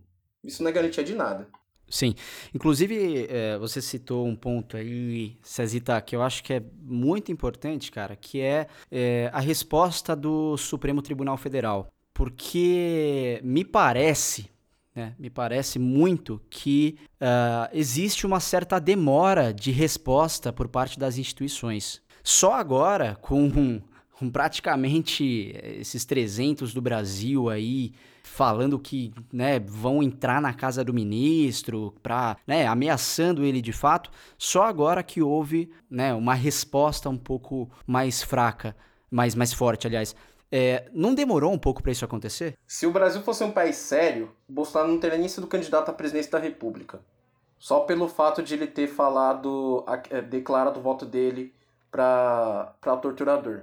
Isso não é garantia de nada. Sim. Inclusive, é, você citou um ponto aí, Cezita, que eu acho que é muito importante, cara, que é, é a resposta do Supremo Tribunal Federal. Porque me parece, né, me parece muito que uh, existe uma certa demora de resposta por parte das instituições. Só agora, com, *laughs* com praticamente esses 300 do Brasil aí falando que né, vão entrar na casa do ministro, pra, né, ameaçando ele de fato, só agora que houve né, uma resposta um pouco mais fraca, mais, mais forte, aliás. É, não demorou um pouco para isso acontecer? Se o Brasil fosse um país sério, Bolsonaro não teria nem sido candidato à presidência da República. Só pelo fato de ele ter falado, é, declarado o voto dele para torturador.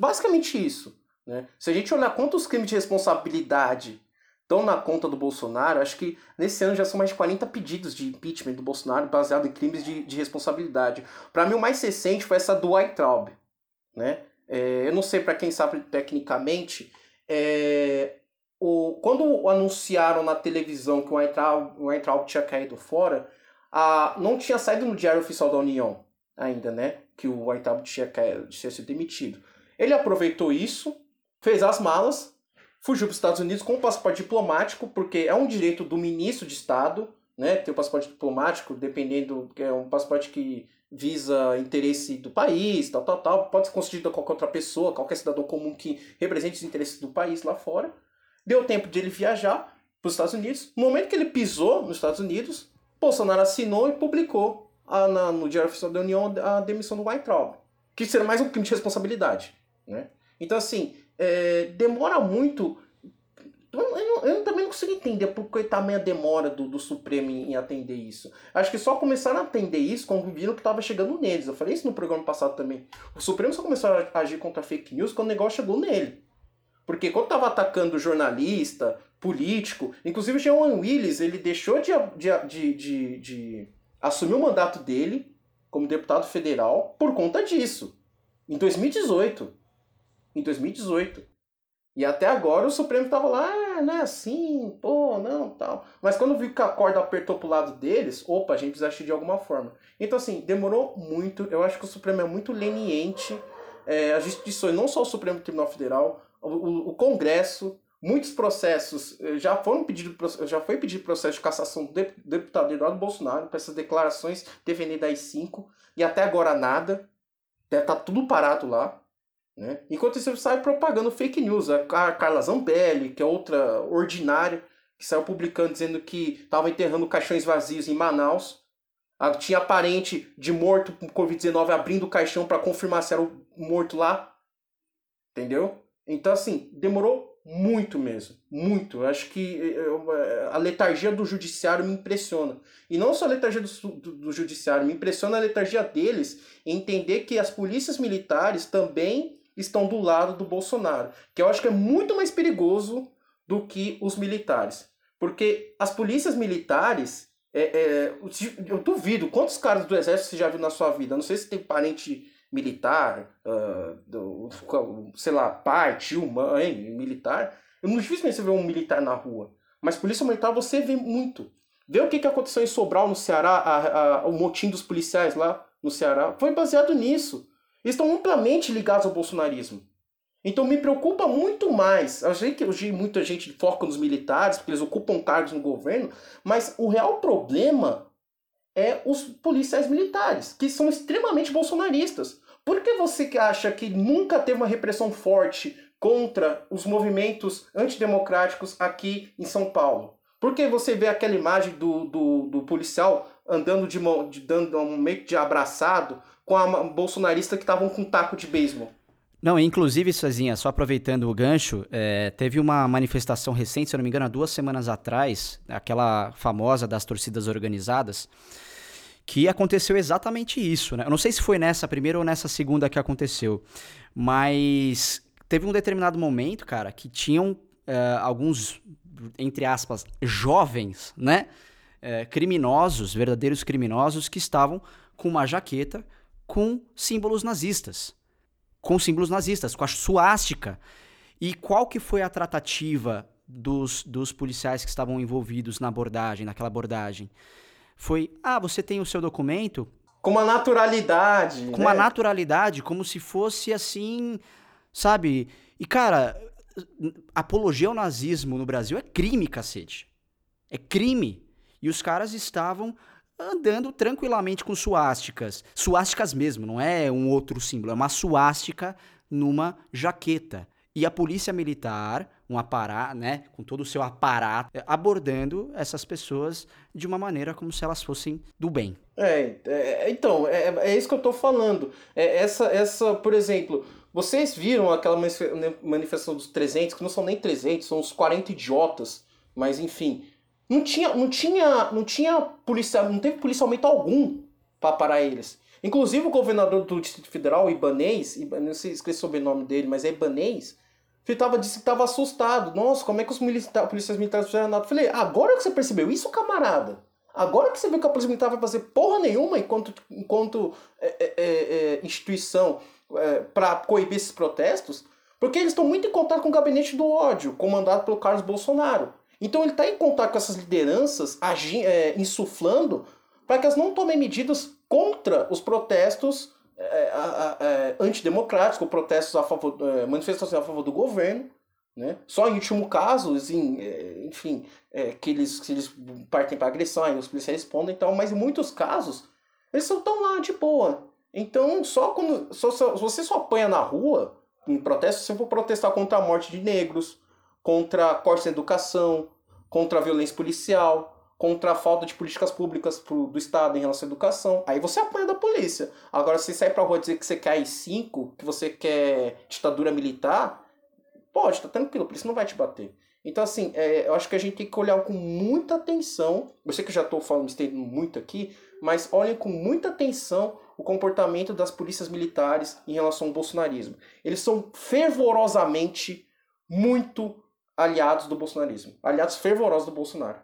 Basicamente isso. Né? Se a gente olhar quantos crimes de responsabilidade estão na conta do Bolsonaro, acho que nesse ano já são mais de 40 pedidos de impeachment do Bolsonaro baseado em crimes de, de responsabilidade. Para mim, o mais recente foi essa do Weintraub. Né? É, eu não sei para quem sabe tecnicamente, é, o, quando anunciaram na televisão que o Weintraub, o tinha caído fora, a, não tinha saído no Diário Oficial da União ainda, né? Que o Weintraub tinha, tinha sido demitido. Ele aproveitou isso fez as malas, fugiu para os Estados Unidos com o passaporte diplomático, porque é um direito do ministro de Estado, né, ter o passaporte diplomático, dependendo, que é um passaporte que visa interesse do país, tal, tal, tal, pode ser concedido a qualquer outra pessoa, qualquer cidadão comum que represente os interesses do país lá fora. Deu tempo de ele viajar para os Estados Unidos. No momento que ele pisou nos Estados Unidos, Bolsonaro assinou e publicou a, na, no Diário Oficial da União a demissão do Weintraub, que será mais um crime de responsabilidade. Né? Então, assim, é, demora muito. Eu, eu, eu, também não consigo entender por que tamanha demora do, do Supremo em, em, atender isso. Acho que só começaram a atender isso quando viram que estava chegando neles. Eu falei isso no programa passado também. O Supremo só começou a agir contra fake news quando o negócio chegou nele. Porque quando estava atacando jornalista, político, inclusive o Jean Willis, ele deixou de, de, de, de, de assumir o mandato dele como deputado federal por conta disso. Em 2018 em 2018. E até agora o Supremo estava lá, não é assim, pô, não, tal. Mas quando viu que a corda apertou pro lado deles, opa, a gente precisa agir de alguma forma. Então, assim, demorou muito. Eu acho que o Supremo é muito leniente. É, as instituições, não só o Supremo Tribunal Federal, o, o, o Congresso, muitos processos eh, já foram pedidos, já foi pedido processo de cassação do deputado Eduardo Bolsonaro para essas declarações TVN das 5 e até agora nada. Tá tudo parado lá. Né? Enquanto isso, sai propagando fake news. A Carla Zambelli, que é outra ordinária, que saiu publicando dizendo que estava enterrando caixões vazios em Manaus. Tinha parente de morto com Covid-19 abrindo o caixão para confirmar se era o morto lá. Entendeu? Então, assim, demorou muito mesmo. Muito. Acho que eh, eh, a letargia do judiciário me impressiona. E não só a letargia do, do, do judiciário, me impressiona a letargia deles em entender que as polícias militares também estão do lado do Bolsonaro, que eu acho que é muito mais perigoso do que os militares. Porque as polícias militares, é, é, eu duvido, quantos caras do exército você já viu na sua vida? Não sei se tem parente militar, uh, do, sei lá, pai, tio, mãe, militar. Eu não dificilmente você vê um militar na rua. Mas polícia militar você vê muito. Vê o que, que aconteceu em Sobral, no Ceará, a, a, o motim dos policiais lá no Ceará. Foi baseado nisso estão amplamente ligados ao bolsonarismo. Então me preocupa muito mais. Eu sei que hoje muita gente foca nos militares, porque eles ocupam cargos no governo, mas o real problema é os policiais militares, que são extremamente bolsonaristas. Por que você acha que nunca teve uma repressão forte contra os movimentos antidemocráticos aqui em São Paulo? Por que você vê aquela imagem do, do, do policial andando de, de dando um meio de abraçado com a bolsonarista que estavam com um taco de beisebol. Não, inclusive, Sozinha, só aproveitando o gancho, é, teve uma manifestação recente, se eu não me engano, há duas semanas atrás, aquela famosa das torcidas organizadas, que aconteceu exatamente isso, né? Eu não sei se foi nessa primeira ou nessa segunda que aconteceu, mas teve um determinado momento, cara, que tinham é, alguns, entre aspas, jovens, né? É, criminosos, verdadeiros criminosos, que estavam com uma jaqueta com símbolos nazistas. Com símbolos nazistas, com a suástica. E qual que foi a tratativa dos, dos policiais que estavam envolvidos na abordagem, naquela abordagem. Foi, ah, você tem o seu documento? Com uma naturalidade. Com né? uma naturalidade, como se fosse assim, sabe? E, cara, apologia ao nazismo no Brasil é crime, cacete. É crime. E os caras estavam andando tranquilamente com suásticas. Suásticas mesmo, não é um outro símbolo, é uma suástica numa jaqueta. E a polícia militar, um aparato, né, com todo o seu aparato, abordando essas pessoas de uma maneira como se elas fossem do bem. É, é então, é, é, isso que eu tô falando. É, essa, essa, por exemplo, vocês viram aquela manifestação dos 300, que não são nem 300, são uns 40 idiotas, mas enfim, não tinha, não tinha, não tinha polícia, não teve policiamento algum para parar eles. Inclusive o governador do Distrito Federal, Ibanês, não sei esqueci o sobrenome dele, mas é Ibanês, ele tava, disse que estava assustado. Nossa, como é que os milita policiais militares fizeram nada? Eu falei, agora que você percebeu isso, camarada? Agora que você viu que a polícia militar vai fazer porra nenhuma enquanto, enquanto é, é, é, é instituição é, para coibir esses protestos? Porque eles estão muito em contato com o gabinete do ódio, comandado pelo Carlos Bolsonaro. Então ele está em contato com essas lideranças, agindo, é, insuflando, para que elas não tomem medidas contra os protestos é, é, antidemocráticos, protestos a favor, é, manifestações a favor do governo. Né? Só em último caso, assim, é, enfim, é, que, eles, que eles partem para agressão, aí os policiais respondem então, mas em muitos casos, eles são tão lá de boa. Então, só quando. Só, só, você só apanha na rua, em protesto, se você for protestar contra a morte de negros, contra cortes na educação, contra a violência policial, contra a falta de políticas públicas pro, do Estado em relação à educação. Aí você apanha da polícia. Agora, se sair pra rua dizer que você quer AI-5, que você quer ditadura militar, pode, tá tranquilo, a polícia não vai te bater. Então, assim, é, eu acho que a gente tem que olhar com muita atenção. Eu sei que eu já estou falando muito aqui, mas olhem com muita atenção o comportamento das polícias militares em relação ao bolsonarismo. Eles são fervorosamente muito aliados do bolsonarismo, aliados fervorosos do Bolsonaro.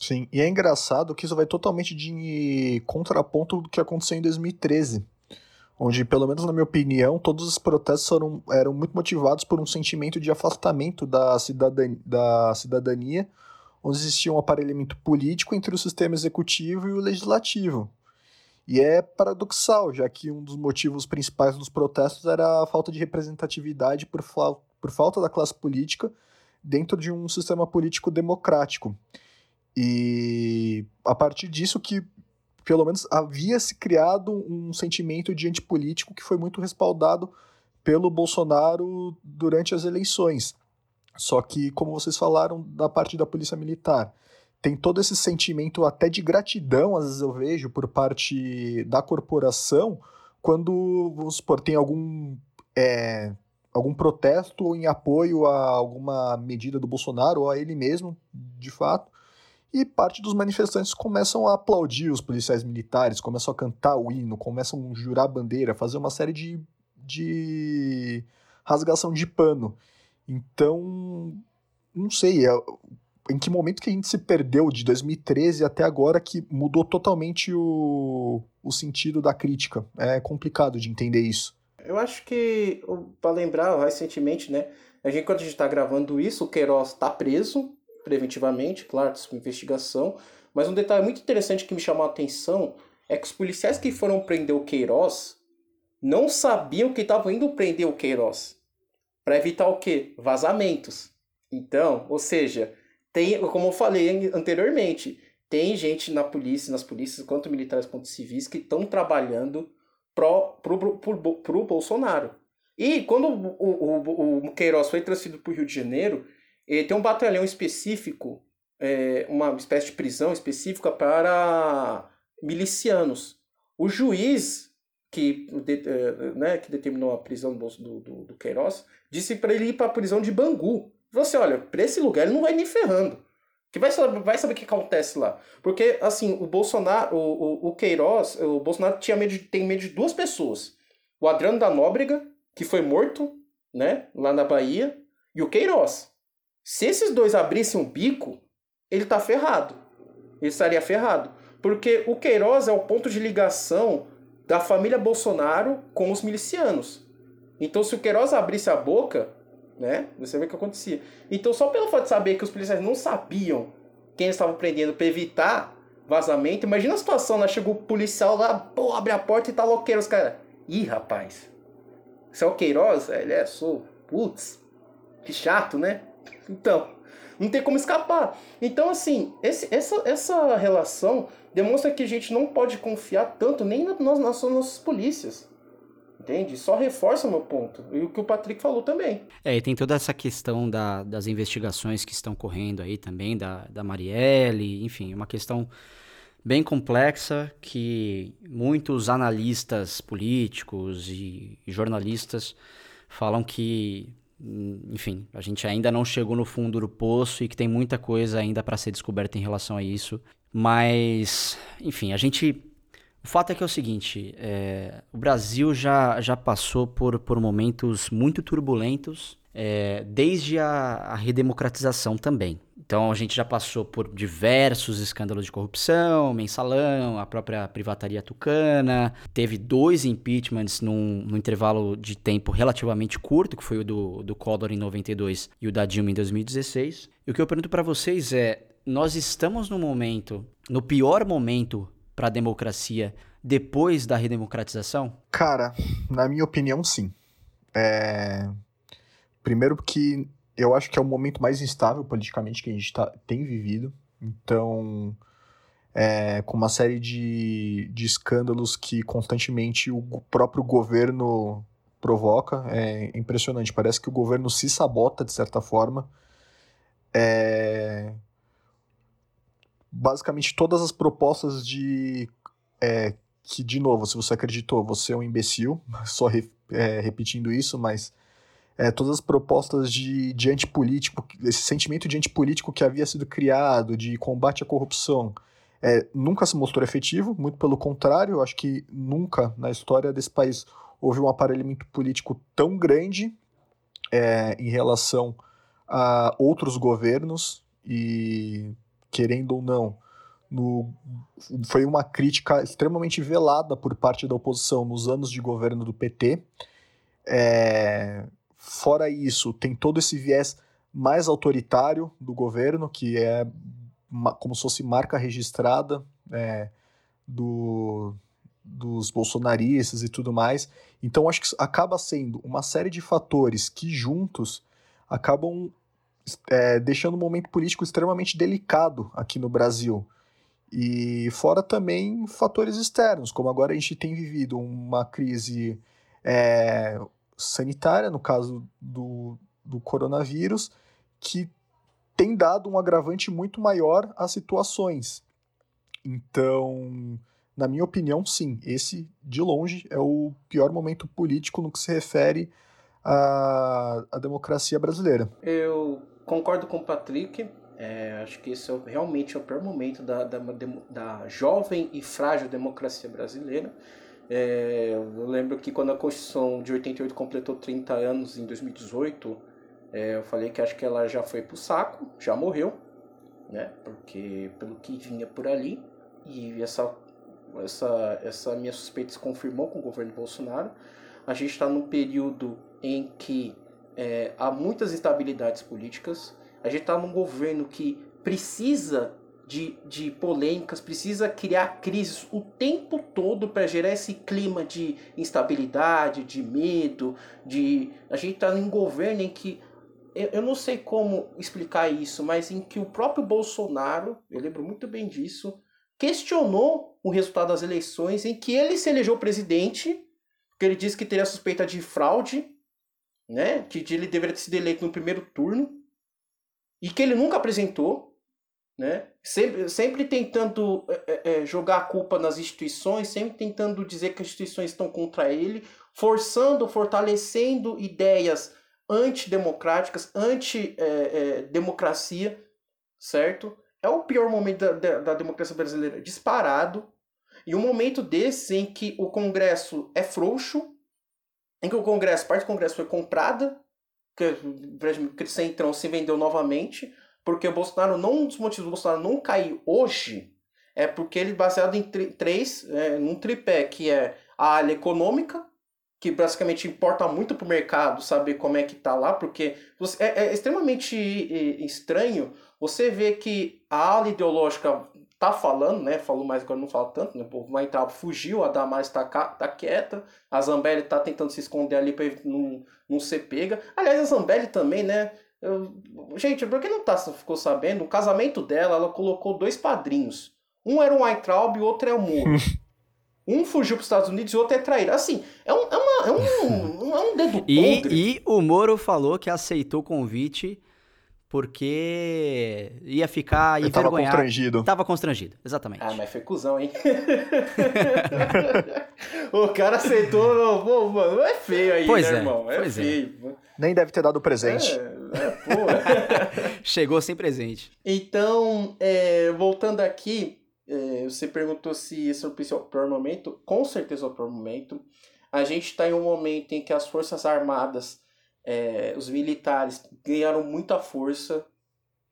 Sim, e é engraçado que isso vai totalmente de contraponto do que aconteceu em 2013, onde, pelo menos na minha opinião, todos os protestos foram, eram muito motivados por um sentimento de afastamento da cidadania, da cidadania, onde existia um aparelhamento político entre o sistema executivo e o legislativo. E é paradoxal, já que um dos motivos principais dos protestos era a falta de representatividade por, por falta da classe política dentro de um sistema político democrático. E a partir disso que, pelo menos, havia se criado um sentimento de antipolítico que foi muito respaldado pelo Bolsonaro durante as eleições. Só que, como vocês falaram da parte da polícia militar, tem todo esse sentimento até de gratidão, às vezes eu vejo, por parte da corporação, quando, vamos supor, tem algum é, algum protesto em apoio a alguma medida do Bolsonaro ou a ele mesmo, de fato. E parte dos manifestantes começam a aplaudir os policiais militares, começam a cantar o hino, começam a jurar bandeira, fazer uma série de, de rasgação de pano. Então, não sei, é, em que momento que a gente se perdeu de 2013 até agora que mudou totalmente o, o sentido da crítica. É complicado de entender isso. Eu acho que, para lembrar, recentemente, né? A gente, quando a gente está gravando isso, o Queiroz está preso preventivamente, claro, isso investigação. Mas um detalhe muito interessante que me chamou a atenção é que os policiais que foram prender o Queiroz não sabiam que estavam indo prender o Queiroz. Para evitar o quê? Vazamentos. Então, ou seja, tem, como eu falei anteriormente, tem gente na polícia, nas polícias, quanto militares quanto civis, que estão trabalhando pro, pro, pro, pro, Bolsonaro. E quando o, o, o, Queiroz foi transferido para o Rio de Janeiro, ele tem um batalhão específico, é, uma espécie de prisão específica para milicianos. O juiz que, de, é, né, que determinou a prisão do, do, do Queiroz disse para ele ir para a prisão de Bangu. Você olha, para esse lugar ele não vai nem ferrando. Que vai saber, vai saber o que acontece lá. Porque, assim, o Bolsonaro, o, o, o Queiroz, o Bolsonaro tinha medo de, tem medo de duas pessoas. O Adriano da Nóbrega, que foi morto, né, lá na Bahia, e o Queiroz. Se esses dois abrissem um bico, ele tá ferrado. Ele estaria ferrado. Porque o Queiroz é o ponto de ligação da família Bolsonaro com os milicianos. Então, se o Queiroz abrisse a boca, né? Você vê o que acontecia. Então, só pelo fato de saber que os policiais não sabiam quem eles estavam prendendo para evitar vazamento, imagina a situação, né? Chegou o policial lá, pô, abre a porta e tá loqueiro os caras. Ih, rapaz, você é o Queiroz? É, ele é, sou. Putz, que chato, né? Então, não tem como escapar. Então, assim, esse, essa, essa relação demonstra que a gente não pode confiar tanto nem nas, nas, nas nossas polícias. Entende? Só reforça o meu ponto. E o que o Patrick falou também. É, e tem toda essa questão da, das investigações que estão correndo aí também, da, da Marielle, enfim, uma questão bem complexa que muitos analistas políticos e, e jornalistas falam que, enfim, a gente ainda não chegou no fundo do poço e que tem muita coisa ainda para ser descoberta em relação a isso. Mas, enfim, a gente o fato é que é o seguinte, é, o Brasil já, já passou por, por momentos muito turbulentos, é, desde a, a redemocratização também. Então a gente já passou por diversos escândalos de corrupção, mensalão, a própria privataria tucana, teve dois impeachments num, num intervalo de tempo relativamente curto, que foi o do, do Collor em 92 e o da Dilma em 2016. E o que eu pergunto para vocês é, nós estamos no momento, no pior momento para a democracia depois da redemocratização? Cara, na minha opinião, sim. É... Primeiro porque eu acho que é o momento mais instável politicamente que a gente tá, tem vivido. Então, é, com uma série de, de escândalos que constantemente o próprio governo provoca, é impressionante. Parece que o governo se sabota de certa forma. É, basicamente todas as propostas de. É, que, de novo, se você acreditou, você é um imbecil, *laughs* só re, é, repetindo isso, mas é, todas as propostas de, de antipolítico, esse sentimento de antipolítico que havia sido criado, de combate à corrupção, é, nunca se mostrou efetivo, muito pelo contrário, eu acho que nunca na história desse país houve um aparelhamento político tão grande é, em relação a outros governos e querendo ou não, no, foi uma crítica extremamente velada por parte da oposição nos anos de governo do PT. É, fora isso, tem todo esse viés mais autoritário do governo, que é uma, como se fosse marca registrada é, do, dos bolsonaristas e tudo mais. Então, acho que acaba sendo uma série de fatores que juntos acabam é, deixando um momento político extremamente delicado aqui no Brasil. E fora também fatores externos, como agora a gente tem vivido uma crise é, sanitária, no caso do, do coronavírus, que tem dado um agravante muito maior às situações. Então, na minha opinião, sim, esse de longe é o pior momento político no que se refere à, à democracia brasileira. Eu concordo com o Patrick. É, acho que esse é realmente é o pior momento da, da, da jovem e frágil democracia brasileira. É, eu lembro que quando a Constituição de 88 completou 30 anos em 2018, é, eu falei que acho que ela já foi pro saco, já morreu, né? Porque pelo que vinha por ali, e essa, essa, essa minha suspeita se confirmou com o governo Bolsonaro. A gente está num período em que é, há muitas instabilidades políticas. A gente está num governo que precisa de, de polêmicas, precisa criar crises o tempo todo para gerar esse clima de instabilidade, de medo, de a gente está num governo em que eu, eu não sei como explicar isso, mas em que o próprio Bolsonaro, eu lembro muito bem disso, questionou o resultado das eleições, em que ele se elegeu presidente, porque ele disse que teria suspeita de fraude, né? Que ele deveria ter sido eleito no primeiro turno e que ele nunca apresentou, né? Sempre, sempre tentando é, é, jogar a culpa nas instituições, sempre tentando dizer que as instituições estão contra ele, forçando, fortalecendo ideias antidemocráticas, anti-democracia, é, certo? É o pior momento da, da, da democracia brasileira disparado. E um momento desse em que o Congresso é frouxo, em que o Congresso, parte do Congresso foi comprada, que o Centrão se vendeu novamente, porque o Bolsonaro, não, um dos motivos do Bolsonaro não cair hoje, é porque ele baseado em três, é, num tripé, que é a área econômica, que basicamente importa muito pro mercado saber como é que tá lá, porque é, é extremamente estranho você ver que a ala ideológica tá falando, né? Falou mais agora não fala tanto, né? O entrar, fugiu, a Damares tá, tá quieta, a Zambelli tá tentando se esconder ali pra não, não ser pega. Aliás, a Zambelli também, né? Eu, gente, por que não tá, ficou sabendo? O casamento dela, ela colocou dois padrinhos. Um era um Weintraub e o outro é o Moro. *laughs* Um fugiu para os Estados Unidos e o outro é traído. Assim, é um, é uma, é um, é um dedo e, e o Moro falou que aceitou o convite porque ia ficar Ele envergonhado. Tava constrangido. Tava constrangido, exatamente. Ah, mas foi cuzão, hein? *laughs* o cara aceitou, pô, mano, é feio aí, pois né, é, irmão? É feio. É. Nem deve ter dado presente. É, é pô. *laughs* Chegou sem presente. Então, é, voltando aqui, é, você perguntou se esse é o pior momento. Com certeza é o pior momento. A gente está em um momento em que as Forças Armadas, é, os militares, ganharam muita força.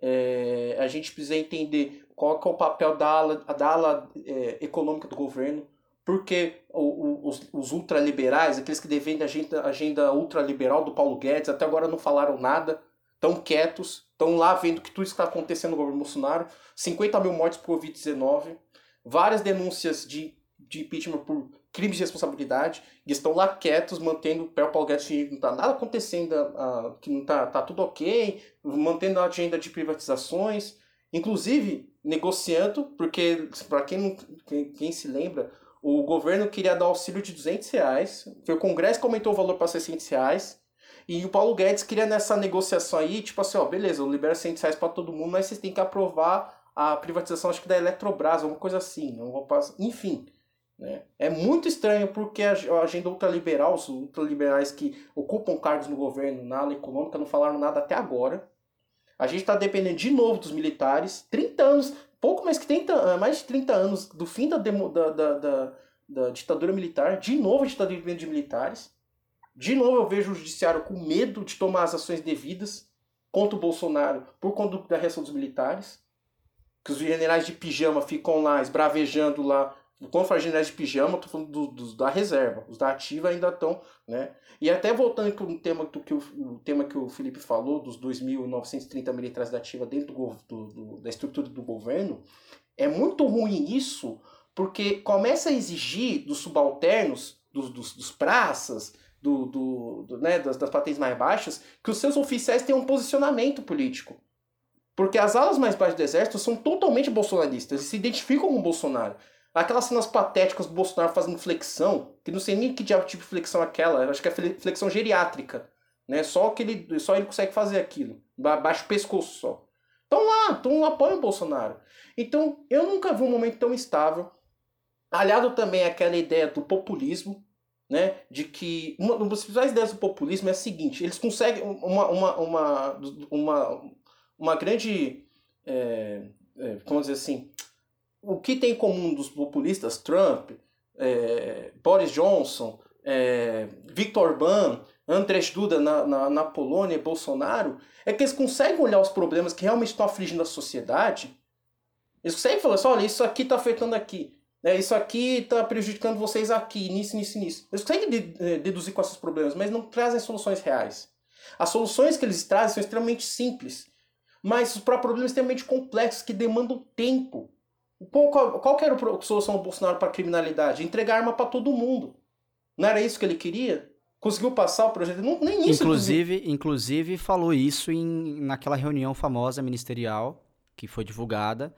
É, a gente precisa entender qual é o papel da ala, da ala é, econômica do governo. Porque o, o, os, os ultraliberais, aqueles que defendem a agenda, agenda ultraliberal do Paulo Guedes, até agora não falaram nada, estão quietos, estão lá vendo que tudo está acontecendo no governo Bolsonaro. 50 mil mortes por Covid-19, várias denúncias de, de impeachment por crimes de responsabilidade, e estão lá quietos, mantendo o pé Paulo Guedes que não está nada acontecendo, uh, que não está tá tudo ok, mantendo a agenda de privatizações, inclusive negociando, porque para quem, não, quem, quem se lembra, o governo queria dar auxílio de 200 reais, o Congresso aumentou o valor para 600 reais, e o Paulo Guedes queria nessa negociação aí, tipo assim, ó, beleza, eu libero 100 reais para todo mundo, mas vocês têm que aprovar a privatização, acho que da Eletrobras, alguma coisa assim. Não vou passar... Enfim, né? é muito estranho porque a agenda ultraliberal, os ultraliberais que ocupam cargos no governo, na área econômica, não falaram nada até agora. A gente está dependendo de novo dos militares. 30 anos, pouco mais que 30, eh, mais de 30 anos do fim da, demo, da, da, da, da ditadura militar. De novo a gente está dependendo de militares. De novo eu vejo o judiciário com medo de tomar as ações devidas contra o Bolsonaro por conta da reação dos militares que os generais de pijama ficam lá esbravejando lá contra os generais de pijama, tô falando dos do, da reserva, os da ativa ainda estão, né? E até voltando com o tema do que o, o tema que o Felipe falou dos 2.930 militares da ativa dentro do, do, da estrutura do governo, é muito ruim isso, porque começa a exigir dos subalternos, dos, dos, dos praças, do, do, do, né, das, das patentes mais baixas, que os seus oficiais tenham um posicionamento político. Porque as alas mais baixas do exército são totalmente bolsonaristas se identificam com o Bolsonaro. Aquelas cenas patéticas do Bolsonaro fazendo flexão, que não sei nem que diabo tipo de flexão é aquela, acho que é flexão geriátrica. Né? Só, que ele, só ele consegue fazer aquilo. Baixo pescoço só. Estão lá, estão apoiam o Bolsonaro. Então, eu nunca vi um momento tão estável. Aliado também àquela ideia do populismo, né? De que uma, uma das principais ideias do populismo é a seguinte: eles conseguem uma, uma, uma, uma uma grande. É, é, vamos dizer assim. O que tem em comum dos populistas Trump, é, Boris Johnson, é, Viktor Orbán, Andrzej Duda na, na, na, Polônia e Bolsonaro, é que eles conseguem olhar os problemas que realmente estão afligindo a sociedade. Eles conseguem falar assim: olha, isso aqui está afetando aqui. É, isso aqui está prejudicando vocês aqui, nisso, nisso, nisso. Eles conseguem de, deduzir com esses problemas, mas não trazem soluções reais. As soluções que eles trazem são extremamente simples mas para problemas extremamente complexos que demandam tempo. Qual, qual que era a solução do Bolsonaro para a criminalidade? Entregar arma para todo mundo. Não era isso que ele queria? Conseguiu passar o projeto? Não, nem isso. Inclusive, inclusive falou isso em, naquela reunião famosa ministerial que foi divulgada.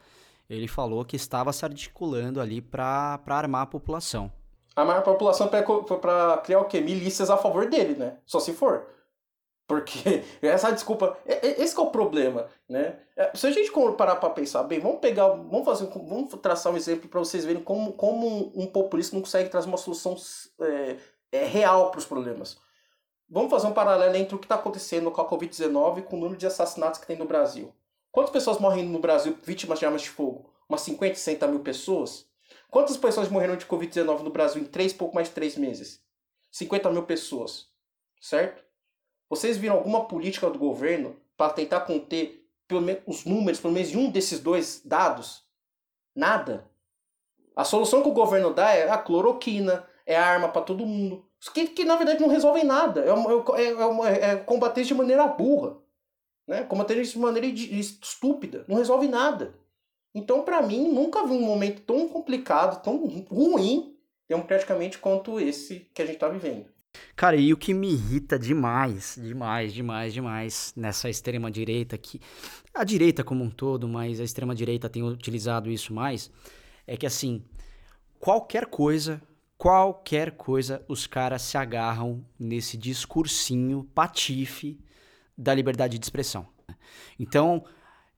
Ele falou que estava se articulando ali para armar a população. Armar a população para criar o quê? Milícias a favor dele, né? Só se for. Porque *laughs* essa desculpa, esse é o problema, né? É, se a gente parar para pensar bem, vamos pegar, vamos fazer, vamos traçar um exemplo para vocês verem como, como um populista não consegue trazer uma solução é, é real para os problemas. Vamos fazer um paralelo entre o que está acontecendo com a Covid-19 e com o número de assassinatos que tem no Brasil. Quantas pessoas morrem no Brasil vítimas de armas de fogo? Umas 50, 60 mil pessoas? Quantas pessoas morreram de Covid-19 no Brasil em três, pouco mais de três meses? 50 mil pessoas, certo? Vocês viram alguma política do governo para tentar conter menos, os números, pelo menos de um desses dois dados? Nada. A solução que o governo dá é a cloroquina, é arma para todo mundo. que, que na verdade não resolvem nada. É, é, é, uma, é combater de maneira burra. Né? Combater de maneira estúpida. Não resolve nada. Então, para mim, nunca vi um momento tão complicado, tão ruim, democraticamente, quanto esse que a gente está vivendo. Cara, e o que me irrita demais, demais, demais, demais nessa extrema direita que a direita como um todo, mas a extrema direita tem utilizado isso mais, é que assim, qualquer coisa, qualquer coisa os caras se agarram nesse discursinho patife da liberdade de expressão. Então,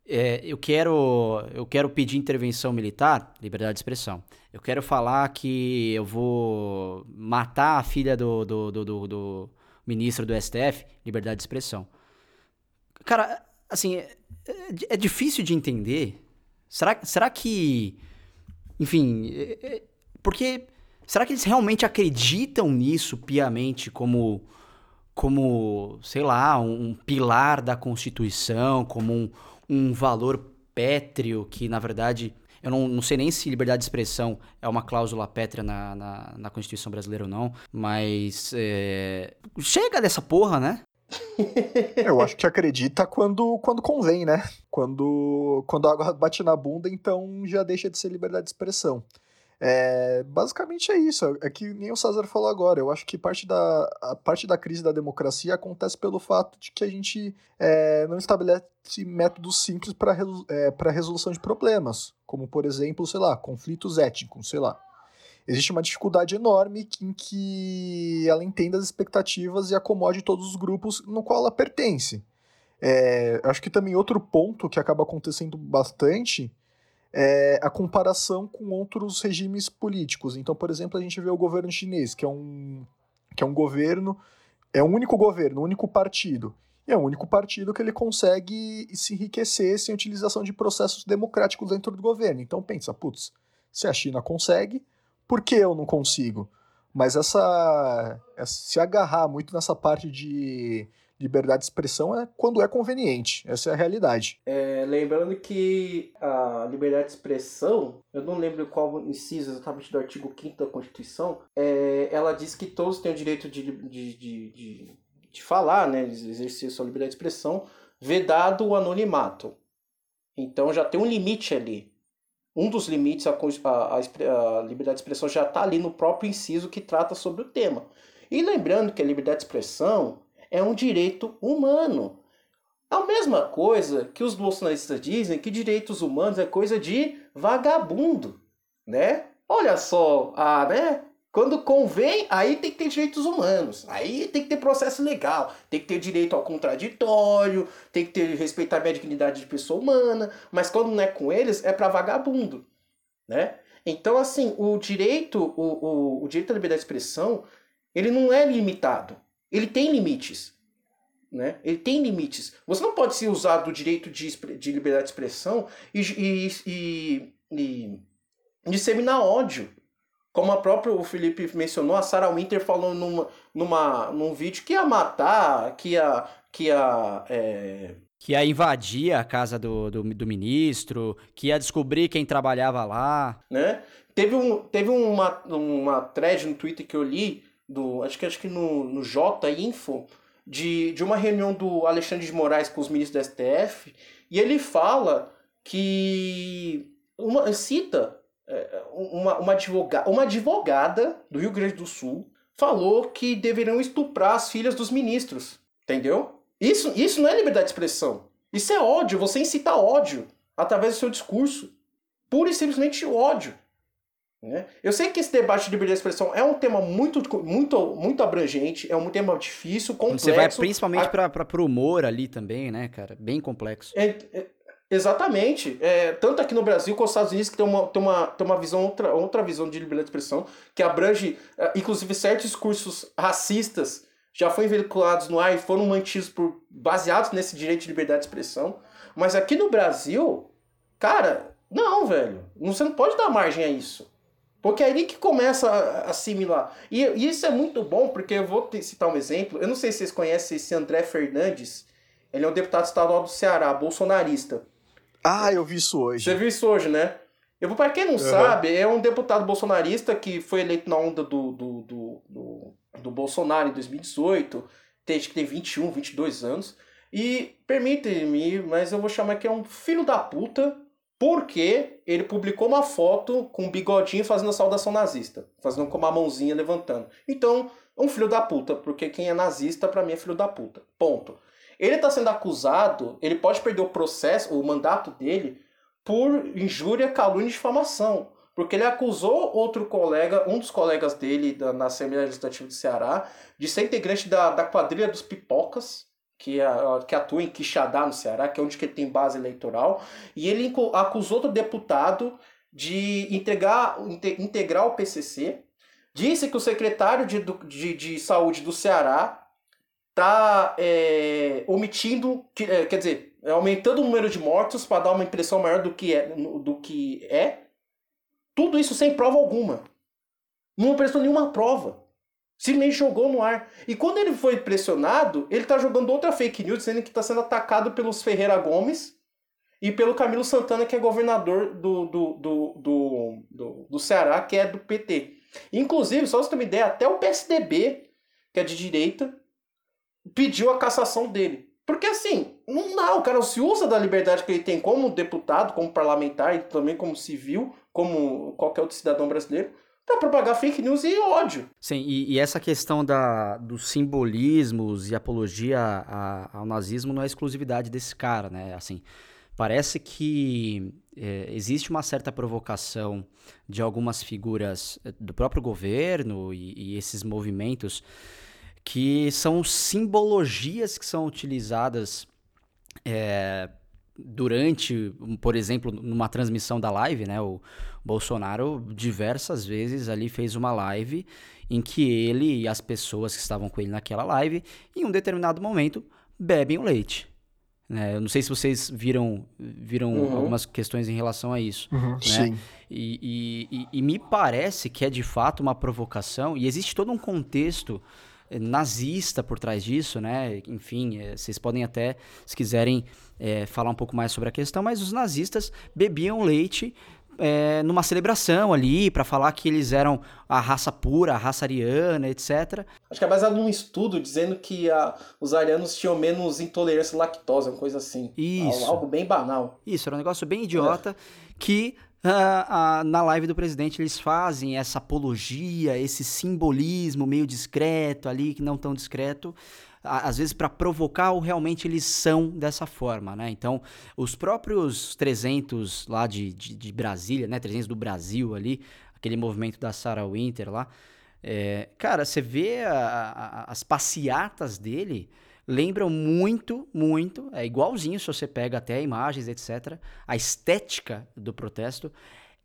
é, eu quero eu quero pedir intervenção militar, liberdade de expressão. Eu quero falar que eu vou matar a filha do, do, do, do, do ministro do STF, liberdade de expressão. Cara, assim, é, é difícil de entender. Será, será que. Enfim. É, é, porque. Será que eles realmente acreditam nisso piamente como. Como, sei lá, um pilar da Constituição, como um, um valor pétreo que, na verdade, eu não, não, sei nem se liberdade de expressão é uma cláusula pétrea na, na, na Constituição brasileira ou não, mas é... chega dessa porra, né? *laughs* eu acho que acredita quando, quando convém, né? Quando, quando a água bate na bunda, então já deixa de ser liberdade de expressão. É, basicamente é isso, é que nem o César falou agora. Eu acho que parte da, a parte da crise da democracia acontece pelo fato de que a gente é, não estabelece métodos simples para é, resolução de problemas, como por exemplo, sei lá, conflitos étnicos, sei lá. Existe uma dificuldade enorme em que ela entenda as expectativas e acomode todos os grupos no qual ela pertence. É, acho que também outro ponto que acaba acontecendo bastante é a comparação com outros regimes políticos. Então, por exemplo, a gente vê o governo chinês, que é um, que é um governo, é um único governo, um único partido. E é o único partido que ele consegue se enriquecer sem utilização de processos democráticos dentro do governo. Então pensa, putz, se a China consegue, por que eu não consigo? Mas essa, se agarrar muito nessa parte de liberdade de expressão é quando é conveniente. Essa é a realidade. É, lembrando que a liberdade de expressão, eu não lembro qual inciso exatamente do artigo 5 da Constituição, é, ela diz que todos têm o direito de, de, de, de, de falar, né, de exercer sua liberdade de expressão, vedado o anonimato. Então já tem um limite ali. Um dos limites, a, a, a liberdade de expressão já está ali no próprio inciso que trata sobre o tema. E lembrando que a liberdade de expressão é um direito humano. É a mesma coisa que os bolsonaristas dizem que direitos humanos é coisa de vagabundo, né? Olha só, ah, né? Quando convém, aí tem que ter direitos humanos, aí tem que ter processo legal, tem que ter direito ao contraditório, tem que ter respeitar a dignidade de pessoa humana, mas quando não é com eles, é para vagabundo, né? Então, assim, o direito, o, o, o direito à liberdade de expressão, ele não é limitado ele tem limites. Né? Ele tem limites. Você não pode se usar do direito de, de liberdade de expressão e, e, e, e disseminar ódio. Como a própria o Felipe mencionou, a Sarah Winter falou numa, numa, num vídeo que ia matar, que ia. Que ia é... Que ia invadir a casa do, do, do, ministro, que ia descobrir quem trabalhava lá. Né? Teve, um, teve uma, uma thread no Twitter que eu li do acho que acho que no, no J Info de, de uma reunião do Alexandre de Moraes com os ministros do STF e ele fala que uma cita é, uma, uma, advoga, uma advogada do Rio Grande do Sul falou que deveriam estuprar as filhas dos ministros, entendeu? Isso, isso não é liberdade de expressão. Isso é ódio, você incita ódio através do seu discurso. Pura e simplesmente ódio. Né? Eu sei que esse debate de liberdade de expressão é um tema muito, muito, muito abrangente, é um tema difícil, complexo. Você vai principalmente a... para o humor ali também, né, cara? Bem complexo. É, é, exatamente. É, tanto aqui no Brasil como nos Estados Unidos que tem uma, tem uma, tem uma visão, outra, outra visão de liberdade de expressão, que abrange, é, inclusive, certos discursos racistas já foram veiculados no ar e foram mantidos por baseados nesse direito de liberdade de expressão. Mas aqui no Brasil, cara, não, velho. Você não pode dar margem a isso. Porque é ali que começa a assimilar. E, e isso é muito bom, porque eu vou te, citar um exemplo. Eu não sei se vocês conhecem esse André Fernandes. Ele é um deputado estadual do Ceará, bolsonarista. Ah, eu vi isso hoje. Você viu isso hoje, né? Eu, para quem não uhum. sabe, é um deputado bolsonarista que foi eleito na onda do, do, do, do, do Bolsonaro em 2018, tem, que tem 21, 22 anos. E permite-me, mas eu vou chamar que é um filho da puta, porque ele publicou uma foto com um bigodinho fazendo a saudação nazista, fazendo com uma mãozinha levantando. Então, um filho da puta, porque quem é nazista para mim é filho da puta. Ponto. Ele está sendo acusado, ele pode perder o processo, o mandato dele, por injúria, calúnia e difamação. Porque ele acusou outro colega, um dos colegas dele da, na Assembleia Legislativa do Ceará, de ser integrante da, da quadrilha dos pipocas, que, é, que atua em Quixadá, no Ceará, que é onde que ele tem base eleitoral. E ele acusou outro deputado de integrar, integrar o PCC. Disse que o secretário de, de, de saúde do Ceará está é, omitindo, é, quer dizer, aumentando o número de mortos para dar uma impressão maior do que é, do que é. Tudo isso sem prova alguma. Não prestou nenhuma prova. Simplesmente jogou no ar. E quando ele foi pressionado, ele está jogando outra fake news, dizendo que está sendo atacado pelos Ferreira Gomes e pelo Camilo Santana, que é governador do, do, do, do, do, do Ceará, que é do PT. Inclusive, só você ter uma ideia, até o PSDB, que é de direita, pediu a cassação dele. Porque assim, não dá, o cara se usa da liberdade que ele tem como deputado, como parlamentar e também como civil, como qualquer outro cidadão brasileiro, para propagar fake news e ódio. Sim, e, e, essa questão da, dos simbolismos e apologia a, ao nazismo não é exclusividade desse cara, né? Assim, parece que é, existe uma certa provocação de algumas figuras eh, do próprio governo e, e esses movimentos que são simbologias que são utilizadas é, durante, por exemplo, numa transmissão da live, né? O Bolsonaro diversas vezes ali fez uma live em que ele e as pessoas que estavam com ele naquela live, em um determinado momento, bebem o leite. Né? Eu não sei se vocês viram, viram uhum. algumas questões em relação a isso. Uhum, né? Sim. E, e, e, e me parece que é de fato uma provocação, e existe todo um contexto nazista por trás disso, né? Enfim, é, vocês podem até, se quiserem, é, falar um pouco mais sobre a questão, mas os nazistas bebiam leite é, numa celebração ali, para falar que eles eram a raça pura, a raça ariana, etc. Acho que é baseado num estudo dizendo que a, os arianos tinham menos intolerância à lactose, uma coisa assim. Isso. Algo bem banal. Isso, era um negócio bem idiota é. que Uh, uh, na live do presidente eles fazem essa apologia, esse simbolismo meio discreto ali, que não tão discreto, às vezes para provocar ou realmente eles são dessa forma, né? Então, os próprios 300 lá de, de, de Brasília, né? 300 do Brasil ali, aquele movimento da Sarah Winter lá, é, cara, você vê a, a, as passeatas dele, lembram muito, muito, é igualzinho se você pega até imagens, etc. A estética do protesto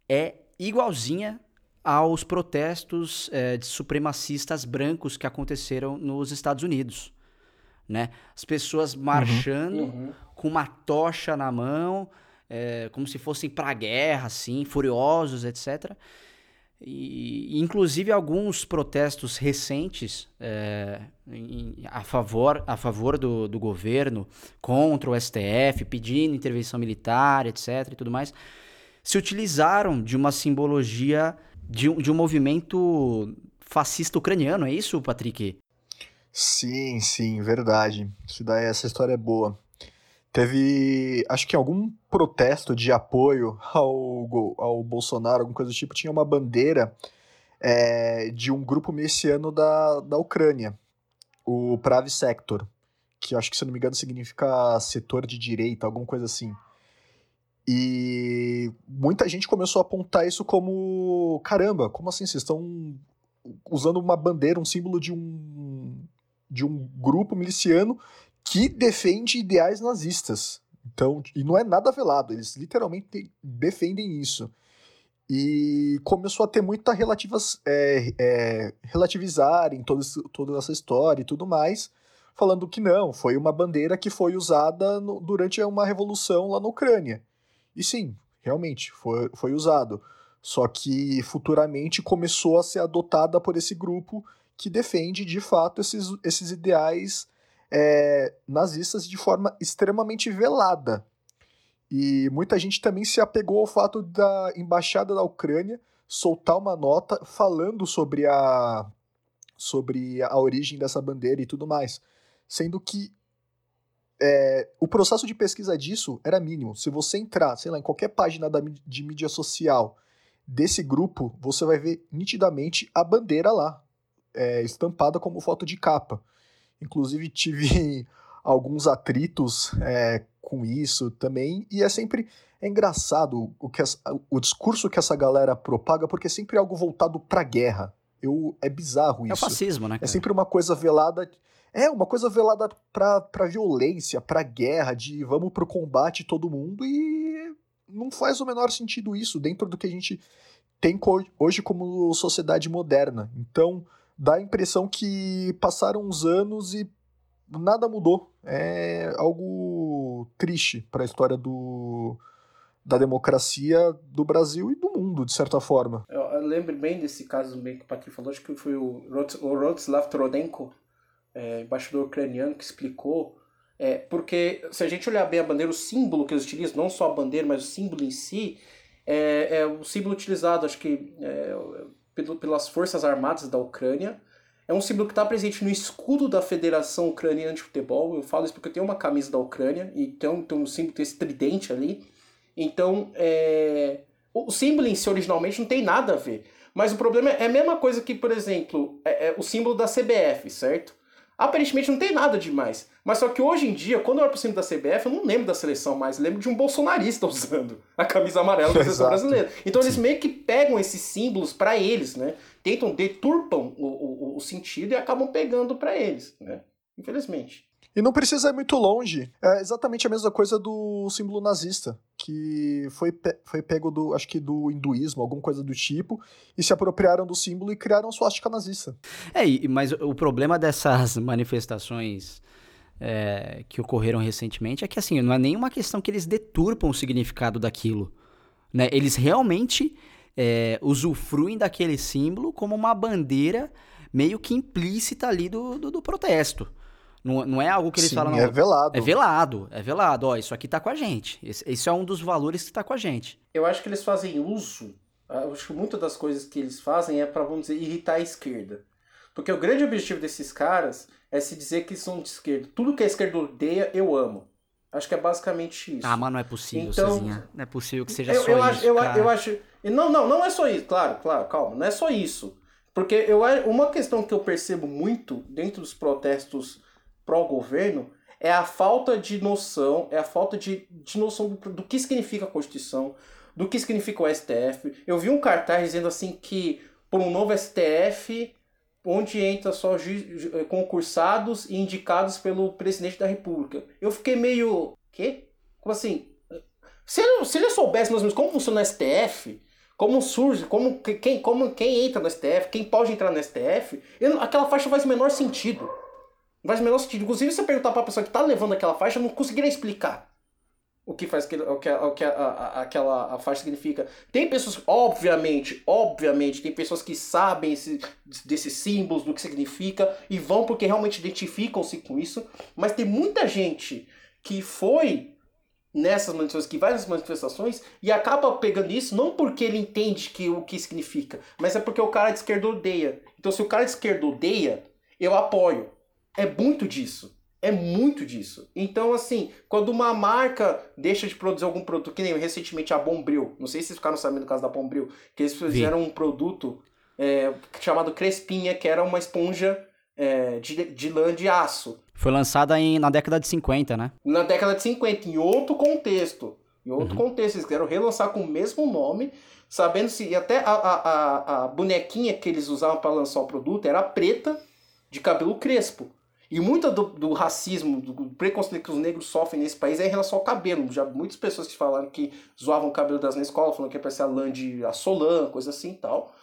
é igualzinha aos protestos é, de supremacistas brancos que aconteceram nos Estados Unidos. Né? As pessoas uhum. marchando uhum. com uma tocha na mão, é, como se fossem para a guerra, assim, furiosos, etc. E, inclusive alguns protestos recentes é, em, a favor, a favor do, do governo, contra o STF, pedindo intervenção militar, etc. e tudo mais, se utilizaram de uma simbologia de, de um movimento fascista ucraniano, é isso, Patrick? Sim, sim, verdade. Isso daí, essa história é boa. Teve, acho que algum protesto de apoio *laughs* ao, ao Bolsonaro, alguma coisa do tipo, tinha uma bandeira é, de um grupo miliciano da, da Ucrânia, o Pravi Sector, que acho que, se não me engano, significa setor de direita, alguma coisa assim. E muita gente começou a apontar isso como: caramba, como assim? Vocês estão usando uma bandeira, um símbolo de um, de um grupo miliciano que defende ideais nazistas. Então, e não é nada velado, eles literalmente defendem isso. E começou a ter muita relativas, é, é, relativizarem toda, toda essa história e tudo mais, falando que não, foi uma bandeira que foi usada no, durante uma revolução lá na Ucrânia. E sim, realmente, foi, foi usado. Só que futuramente começou a ser adotada por esse grupo que defende de fato esses, esses ideais é, nazistas de forma extremamente velada. E muita gente também se apegou ao fato da embaixada da Ucrânia soltar uma nota falando sobre a sobre a origem dessa bandeira e tudo mais. Sendo que é, o processo de pesquisa disso era mínimo. Se você entrar, sei lá, em qualquer página da, de mídia social desse grupo, você vai ver nitidamente a bandeira lá, é, estampada como foto de capa. Inclusive, tive *laughs* alguns atritos é, com isso também, e é sempre é engraçado o, que essa, o discurso que essa galera propaga, porque é sempre algo voltado pra guerra. Eu, é bizarro isso. É o fascismo, né? É cara? É sempre uma coisa velada. É, uma coisa velada pra, pra violência, pra guerra, de vamos pro combate todo mundo, e não faz o menor sentido isso dentro do que a gente tem hoje como sociedade moderna. Então, dá a impressão que passaram uns anos e nada mudou. É algo triste para a história do, da democracia do Brasil e do mundo, de certa forma. Eu, eu lembro bem desse caso bem que o Patrick falou, acho que foi o, o Rostislav Trodenko, é, embaixador ucraniano, que explicou. É, porque se a gente olhar bem a bandeira, o símbolo que eles utilizam, não só a bandeira, mas o símbolo em si, é, é o símbolo utilizado, acho que é, pelas Forças Armadas da Ucrânia, é um símbolo que está presente no escudo da Federação Ucraniana de Futebol. Eu falo isso porque eu tenho uma camisa da Ucrânia e tem, tem um símbolo, tem esse tridente ali. Então, é... o símbolo em si originalmente não tem nada a ver. Mas o problema é a mesma coisa que, por exemplo, é, é o símbolo da CBF, certo? Aparentemente não tem nada demais. Mas só que hoje em dia, quando eu olho pro símbolo da CBF, eu não lembro da seleção mais, eu lembro de um bolsonarista *laughs* usando a camisa amarela da seleção brasileira. Então eles meio que pegam esses símbolos para eles, né? tentam deturpam o, o, o sentido e acabam pegando para eles, né? Infelizmente. E não precisa ir muito longe. É exatamente a mesma coisa do símbolo nazista, que foi, pe foi pego do, acho que do hinduísmo, alguma coisa do tipo, e se apropriaram do símbolo e criaram suástica nazista. É, mas o problema dessas manifestações é, que ocorreram recentemente é que, assim, não é nenhuma questão que eles deturpam o significado daquilo. Né? Eles realmente é, usufruem daquele símbolo como uma bandeira meio que implícita ali do, do, do protesto. Não, não, é algo que eles Sim, falam. Não, é velado. É velado, é velado. Ó, isso aqui tá com a gente. Esse, esse, é um dos valores que tá com a gente. Eu acho que eles fazem uso. Eu acho que muitas das coisas que eles fazem é para, vamos dizer, irritar a esquerda. Porque o grande objetivo desses caras é se dizer que são de esquerda. Tudo que a esquerda odeia, eu amo. Acho que é basicamente isso. Ah, mas não é possível, então, Cezinha. Não é possível que seja eu, só eu isso. Acho, eu, eu acho. Não, não, não é só isso, claro, claro, calma, não é só isso. Porque eu, uma questão que eu percebo muito dentro dos protestos pró-governo é a falta de noção, é a falta de, de noção do, do que significa a Constituição, do que significa o STF. Eu vi um cartaz dizendo assim que por um novo STF onde entra só eh, concursados e indicados pelo presidente da República. Eu fiquei meio. Quê? Como assim? Se ele, se ele soubesse mais ou menos como funciona o STF, como surge, como quem, como quem entra no STF, quem pode entrar no STF, ele, aquela faixa faz o menor sentido. Não faz o menor sentido. Inclusive, se você perguntar para a pessoa que está levando aquela faixa, não conseguiria explicar o que faz aquele, o que, o que a, a, aquela a faixa significa. Tem pessoas, obviamente, obviamente, tem pessoas que sabem esse, desses símbolos, do que significa, e vão porque realmente identificam-se com isso, mas tem muita gente que foi nessas manifestações, que vai nessas manifestações e acaba pegando isso não porque ele entende que, o que significa, mas é porque o cara de esquerda odeia. Então, se o cara de esquerda odeia, eu apoio. É muito disso. É muito disso. Então, assim, quando uma marca deixa de produzir algum produto, que nem recentemente a Bombril, não sei se vocês ficaram sabendo do caso da Bombril, que eles fizeram um produto é, chamado Crespinha, que era uma esponja é, de, de lã de aço. Foi lançada em, na década de 50, né? Na década de 50, em outro contexto. Em outro uhum. contexto, eles quiseram relançar com o mesmo nome, sabendo se. E até a, a, a, a bonequinha que eles usavam para lançar o produto era preta, de cabelo crespo. E muito do, do, racismo, do preconceito que os negros sofrem nesse país é em relação ao cabelo. Já muitas pessoas que falaram que zoavam o cabelo das na escola, falando que ia parecer a lã de Assolan, coisa assim e tal.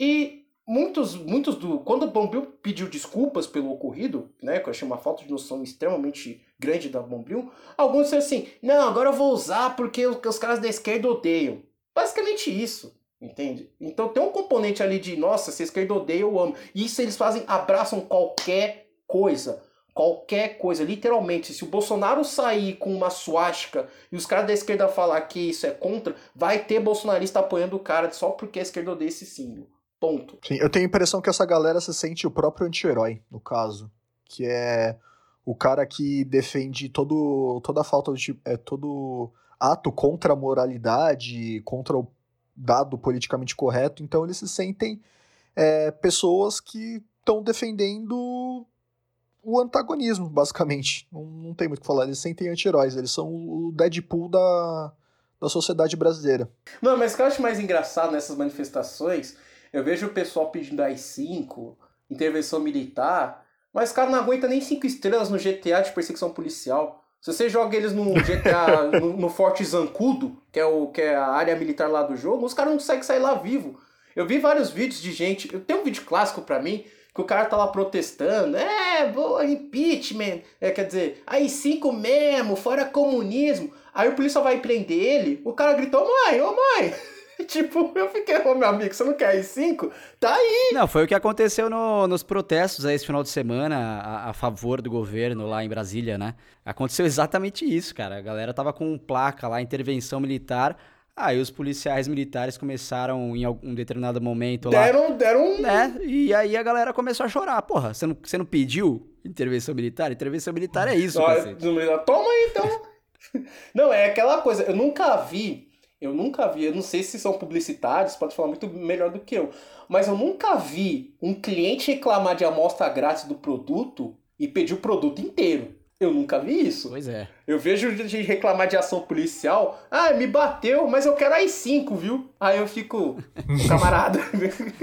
E muitos, muitos do. Quando o Bombril pediu desculpas pelo ocorrido, né? Que eu achei uma falta de noção extremamente grande da Bombril, alguns disseram assim: não, agora eu vou usar porque os caras da esquerda odeiam. Basicamente isso. Entende? Então tem um componente ali de, nossa, se a esquerda odeia, eu amo. Isso eles fazem, abraçam qualquer coisa, qualquer coisa, literalmente, se o Bolsonaro sair com uma suástica e os caras da esquerda falar que isso é contra, vai ter bolsonarista apoiando o cara só porque a esquerda odeia esse símbolo. Ponto. Sim, eu tenho a impressão que essa galera se sente o próprio anti-herói, no caso. Que é o cara que defende todo, toda falta de. É, todo ato contra a moralidade, contra o dado politicamente correto. Então eles se sentem é, pessoas que estão defendendo o antagonismo, basicamente. Não, não tem muito o que falar. Eles sentem anti-heróis. Eles são o Deadpool da, da sociedade brasileira. Não, mas o que eu acho mais engraçado nessas manifestações eu vejo o pessoal pedindo AI-5, intervenção militar, mas o cara não aguenta nem 5 estrelas no GTA de perseguição policial. Se você joga eles no GTA, *laughs* no, no, Forte Zancudo, que é, o, que é a área militar lá do jogo, os caras não conseguem sair lá vivo. Eu vi vários vídeos de gente. Eu tenho um vídeo clássico para mim que o cara tá lá protestando. É, boa, impeachment. É, quer dizer, aí cinco mesmo, fora comunismo. Aí o polícia vai prender ele. O cara gritou: mãe, ô mãe, *laughs* tipo, eu fiquei, ô meu amigo, você não quer ir cinco? Tá aí! Não, foi o que aconteceu no, nos protestos aí esse final de semana a, a, favor do governo lá em Brasília, né? Aconteceu *laughs* exatamente isso, cara. A galera tava com placa lá, intervenção militar. Aí os policiais militares começaram em algum determinado momento lá. Deram, deram. Né? E aí a galera começou a chorar. Porra, você não, você não pediu intervenção militar? Intervenção militar é isso, não, Toma aí então. *laughs* não, é aquela coisa. Eu nunca vi eu nunca vi, eu não sei se são publicitários, pode falar muito melhor do que eu, mas eu nunca vi um cliente reclamar de amostra grátis do produto e pedir o produto inteiro. Eu nunca vi isso. Pois é. Eu vejo gente reclamar de ação policial. Ah, me bateu, mas eu quero as 5, viu? Aí eu fico, *laughs* camarada.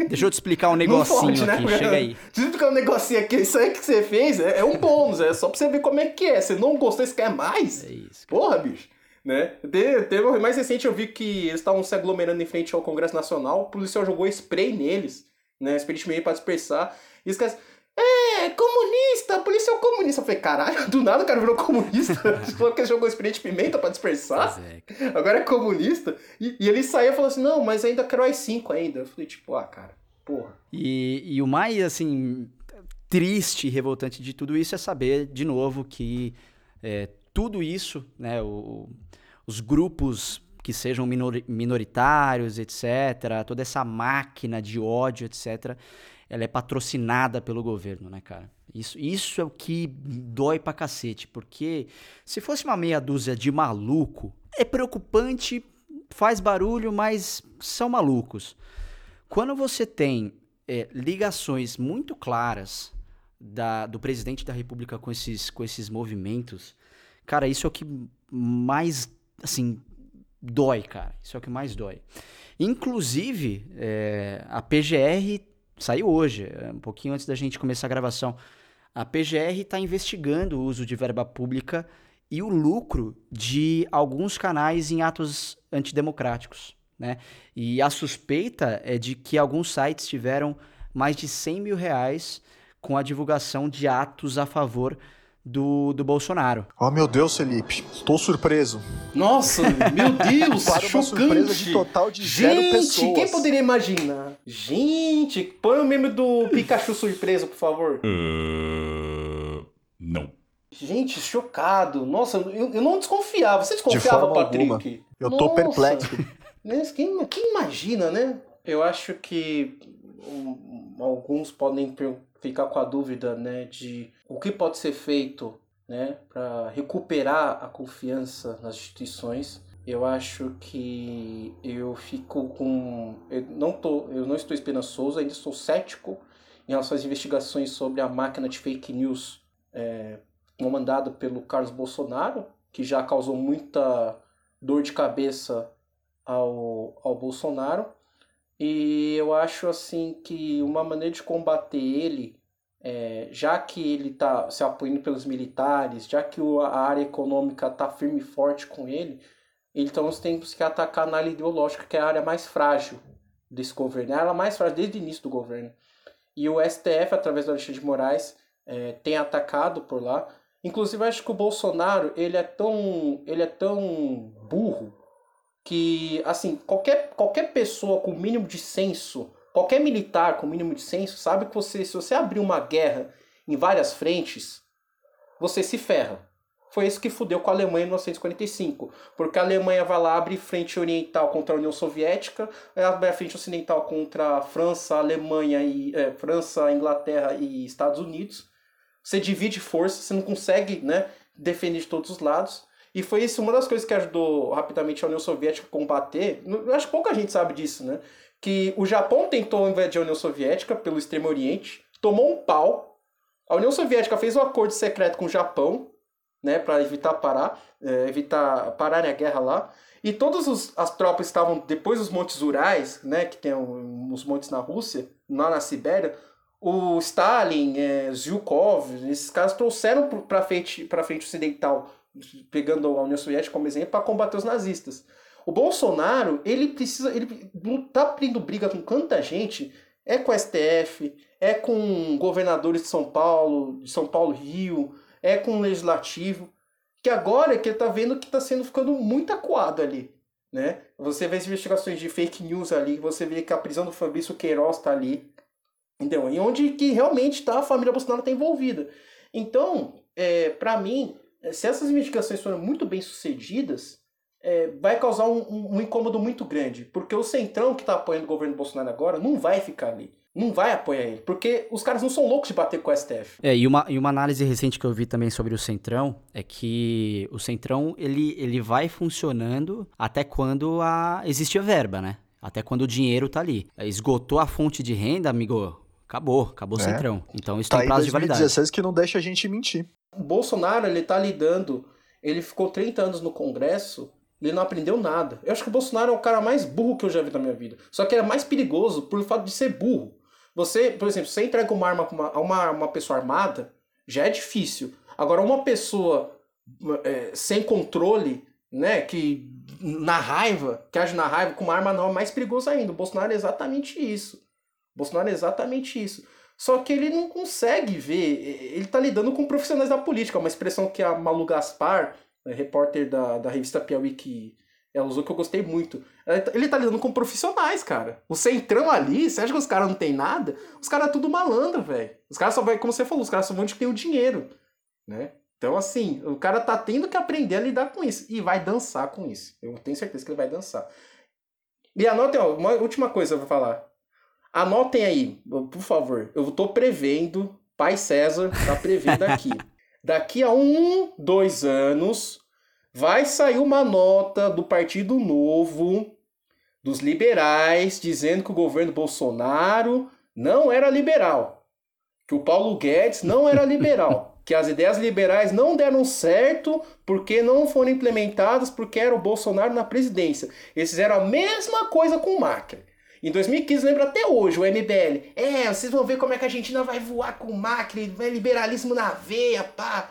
Deixa eu te explicar um negocinho né? aqui, chega aí. Deixa eu te explicar um negocinho aqui. Isso aí que você fez é, é um bônus, é só pra você ver como é que é. Você não gostou, você quer mais? É isso. Cara. Porra, bicho. Né? De, teve, mais recente eu vi que eles estavam se aglomerando em frente ao Congresso Nacional, o policial jogou spray neles, né? Spray de para dispersar, e os caras. É, comunista, policial comunista. Eu falei, caralho, do nada o cara virou comunista. *laughs* Falou que ele jogou spray de pimenta pra dispersar. É. Agora é comunista. E, e ele saiu e falou assim: não, mas ainda quero as 5 ainda. Eu falei, tipo, ah, cara, porra. E, e o mais, assim, triste e revoltante de tudo isso é saber, de novo, que é, tudo isso, né, o, os grupos que sejam minoritários, etc., toda essa máquina de ódio, etc., ela é patrocinada pelo governo, né, cara? Isso, isso é o que dói pra cacete, porque se fosse uma meia dúzia de maluco, é preocupante, faz barulho, mas são malucos. Quando você tem é, ligações muito claras da, do presidente da República com esses, com esses movimentos, cara, isso é o que mais assim, dói, cara. Isso é o que mais dói. Inclusive, é, a PGR saiu hoje, é, um pouquinho antes da gente começar a gravação. A PGR está investigando o uso de verba pública e o lucro de alguns canais em atos antidemocráticos. Né? E a suspeita é de que alguns sites tiveram mais de 100 mil reais com a divulgação de atos a favor do, do Bolsonaro. Oh, meu Deus, Felipe. Estou surpreso. Nossa, meu Deus, *laughs* Para chocante. Uma surpresa de total de Gente, zero pessoas. quem poderia imaginar? Gente, põe o meme do Pikachu surpreso, por favor. Uh, não. Gente, chocado. Nossa, eu, eu não desconfiava. Você desconfiava, de Patrick? Alguma. Eu tô Nossa. perplexo. *laughs* Quem, quem imagina, né? Eu acho que um, alguns podem ficar com a dúvida né, de o que pode ser feito né, para recuperar a confiança nas instituições. Eu acho que eu fico com. Eu não, tô, eu não estou esperançoso, ainda estou cético em relação às investigações sobre a máquina de fake news é, comandada pelo Carlos Bolsonaro, que já causou muita dor de cabeça ao, ao Bolsonaro. E eu acho assim que uma maneira de combater ele, é, já que ele está se apoiando pelos militares, já que a área econômica está firme e forte com ele, então nós temos que atacar na área ideológica, que é a área mais frágil desse governo. É mais frágil desde o início do governo. E o STF, através do Alexandre de Moraes, é, tem atacado por lá. Inclusive, acho que o Bolsonaro ele é tão, ele é tão burro que, assim, qualquer, qualquer pessoa com o mínimo de senso, qualquer militar com mínimo de senso, sabe que você, se você abrir uma guerra em várias frentes, você se ferra. foi isso que fudeu com a Alemanha em 1945. Porque a Alemanha vai lá, abre frente oriental contra a União Soviética, abre a frente ocidental contra a França, a Alemanha e é, França, Inglaterra e Estados Unidos. Você divide forças, você não consegue né, defender de todos os lados. E foi isso uma das coisas que ajudou rapidamente a União Soviética a combater. Acho que pouca gente sabe disso, né? Que o Japão tentou invadir a União Soviética pelo Extremo Oriente, tomou um pau. A União Soviética fez um acordo secreto com o Japão, né, para evitar parar, é, evitar pararem a guerra lá. E todas os, as tropas estavam depois dos Montes Urais, né, que tem os montes na Rússia, lá na Sibéria. O Stalin, é, esses caras trouxeram para frente, para frente ocidental, pegando a União Soviética como exemplo, para combater os nazistas. O Bolsonaro, ele precisa, ele tá abrindo briga com tanta gente, é com o STF, é com governadores de São Paulo, de São Paulo Rio, é com o legislativo, que agora é que ele está vendo que está sendo ficando muito acuado ali. Né? Você vê as investigações de fake news ali, você vê que a prisão do Fabrício Queiroz está ali. Entendeu? E onde que realmente tá, a família Bolsonaro está envolvida. Então, é, para mim, se essas investigações forem muito bem sucedidas, é, vai causar um, um, um, incômodo muito grande. Porque o centrão que está apoiando o governo Bolsonaro agora não vai ficar ali não vai apoiar ele, porque os caras não são loucos de bater com o STF. É, e uma, e uma análise recente que eu vi também sobre o Centrão é que o Centrão, ele, ele vai funcionando até quando a, existe a verba, né? Até quando o dinheiro tá ali. Esgotou a fonte de renda, amigo, acabou, acabou o é. Centrão. Então isso tá tem prazo de validade. 2016 que não deixa a gente mentir. O Bolsonaro, ele tá lidando, ele ficou 30 anos no Congresso ele não aprendeu nada. Eu acho que o Bolsonaro é o cara mais burro que eu já vi na minha vida. Só que ele é mais perigoso por fato de ser burro. Você, por exemplo, você entrega uma arma a uma, uma pessoa armada, já é difícil. Agora, uma pessoa é, sem controle, né, que na raiva, que age na raiva, com uma arma não é mais perigoso ainda. O Bolsonaro é exatamente isso. O Bolsonaro é exatamente isso. Só que ele não consegue ver, ele está lidando com profissionais da política, uma expressão que a Malu Gaspar, repórter da, da revista Piauí, que ela usou que eu gostei muito. Tá, ele tá lidando com profissionais, cara. O centrão ali, você acha que os caras não tem nada? Os caras é tudo malandro, velho. Os caras só vai, como você falou, os caras só vão de que tem o dinheiro, né? Então, assim, o cara tá tendo que aprender a lidar com isso. E vai dançar com isso. Eu tenho certeza que ele vai dançar. E anotem, ó, uma última coisa eu vou falar. Anotem aí, por favor. Eu tô prevendo, Pai César tá prevendo aqui. *laughs* Daqui a um, dois anos, vai sair uma nota do Partido Novo, dos liberais, dizendo que o governo Bolsonaro não era liberal, que o Paulo Guedes não era liberal, *laughs* que as ideias liberais não deram certo porque não foram implementadas porque era o Bolsonaro na presidência. Eles fizeram a mesma coisa com o Macri. Em 2015, lembra até hoje, o MBL. É, vocês vão ver como é que a Argentina vai voar com Macri, vai liberalismo na veia, pá.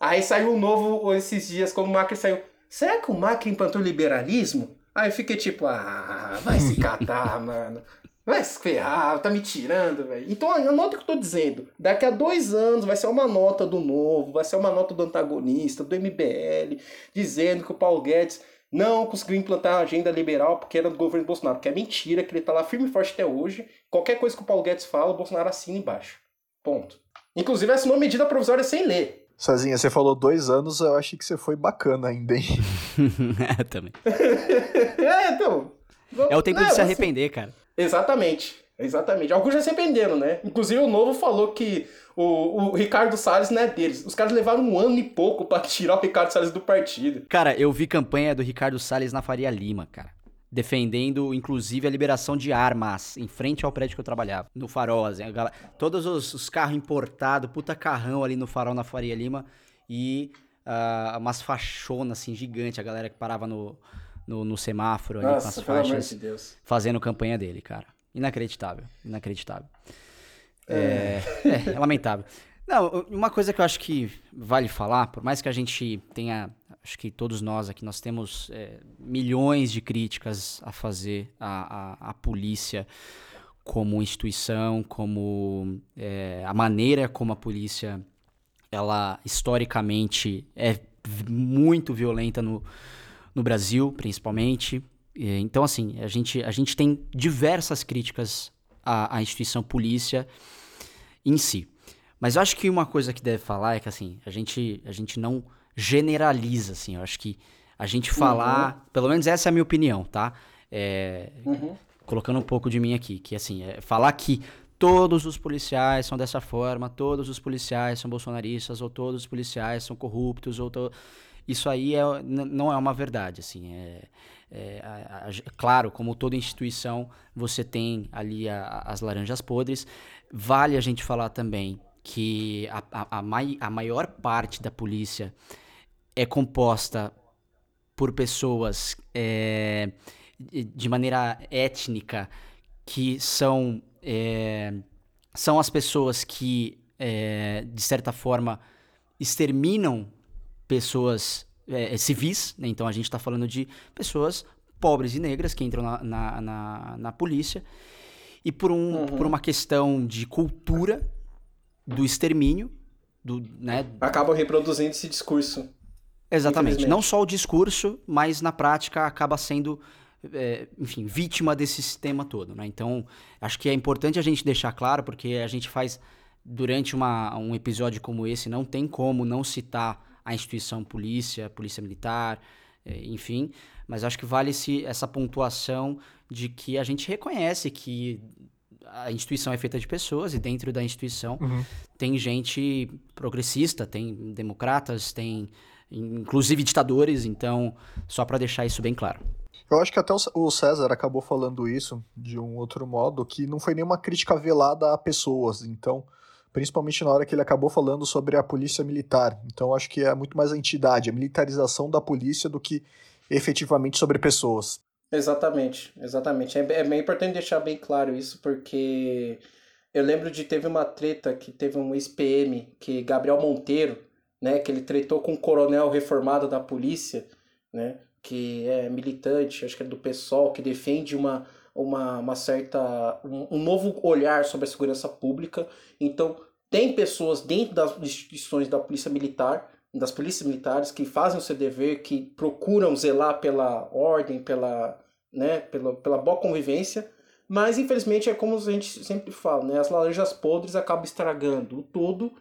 Aí saiu um novo esses dias, quando o Macri saiu. Será que o Macri implantou liberalismo? Aí eu fiquei tipo, ah, vai se catar, *laughs* mano. Vai se ferrar, tá me tirando, velho. Então anota o que eu tô dizendo. Daqui a dois anos vai ser uma nota do novo, vai ser uma nota do antagonista, do MBL, dizendo que o Paulo Guedes não conseguiu implantar a agenda liberal porque era do governo Bolsonaro. Que é mentira, que ele tá lá firme e forte até hoje. Qualquer coisa que o Paulo Guedes fala, o Bolsonaro assina embaixo. Ponto. Inclusive, essa é uma medida provisória sem ler. Sozinha, você falou dois anos, eu achei que você foi bacana ainda, hein? *laughs* é, também. *laughs* é, então. É o tempo de se arrepender, cara. Exatamente. Exatamente. Alguns já se arrependeram, né? Inclusive o Novo falou que o, o Ricardo Salles não é deles. Os caras levaram um ano e pouco para tirar o Ricardo Salles do partido. Cara, eu vi campanha do Ricardo Salles na Faria Lima, cara defendendo inclusive a liberação de armas em frente ao prédio que eu trabalhava, no farol, assim, galera, todos os, os, carros importados, puta carrão ali no farol na Faria Lima e uh, umas fachonas assim gigante, a galera que parava no, no, no semáforo ali Nossa, com as faixas, de fazendo campanha dele, cara. Inacreditável, inacreditável. É, *laughs* é, é lamentável. Não, uma coisa que eu acho que vale falar, por mais que a gente tenha acho que todos nós aqui, nós temos é, milhões de críticas a fazer à, à, à polícia como instituição, como é, a maneira como a polícia, ela historicamente é muito violenta no, no Brasil, principalmente. Então, assim, a gente, a gente tem diversas críticas à, à instituição polícia em si. Mas eu acho que uma coisa que deve falar é que, assim, a gente, a gente não generaliza, assim. Eu acho que a gente falar, uhum. pelo menos essa é a minha opinião, tá? É, uhum. Colocando um pouco de mim aqui, que assim, é falar que todos os policiais são dessa forma, todos os policiais são bolsonaristas, ou todos os policiais são corruptos, ou to... isso aí é, não é uma verdade, assim, é, é a, a, claro, como toda instituição, você tem ali a, as laranjas podres, vale a gente falar também que a, mai, a maior parte da polícia é composta por pessoas é, de maneira étnica que são é, são as pessoas que é, de certa forma exterminam pessoas é, civis, né? então a gente está falando de pessoas pobres e negras que entram na, na, na, na polícia e por, um, uhum. por uma questão de cultura do extermínio, do, né? Acabam reproduzindo esse discurso. Exatamente. Não só o discurso, mas na prática acaba sendo, é, enfim, vítima desse sistema todo. Né? Então, acho que é importante a gente deixar claro, porque a gente faz, durante uma, um episódio como esse, não tem como não citar a instituição polícia, polícia militar, é, enfim, mas acho que vale -se essa pontuação de que a gente reconhece que a instituição é feita de pessoas e dentro da instituição uhum. tem gente progressista, tem democratas, tem inclusive ditadores, então, só para deixar isso bem claro. Eu acho que até o César acabou falando isso de um outro modo, que não foi nenhuma crítica velada a pessoas, então, principalmente na hora que ele acabou falando sobre a polícia militar. Então, acho que é muito mais a entidade, a militarização da polícia do que efetivamente sobre pessoas. Exatamente, exatamente. É, é bem importante deixar bem claro isso, porque eu lembro de teve uma treta que teve um ex-PM, que Gabriel Monteiro, né, que ele tretou com um coronel reformado da polícia, né, que é militante, acho que é do PSOL, que defende uma, uma, uma certa um, um novo olhar sobre a segurança pública. Então, tem pessoas dentro das instituições da polícia militar, das polícias militares que fazem o seu dever, que procuram zelar pela ordem, pela, né, pela, pela boa convivência, mas infelizmente é como a gente sempre fala, né, as laranjas podres acabam estragando o todo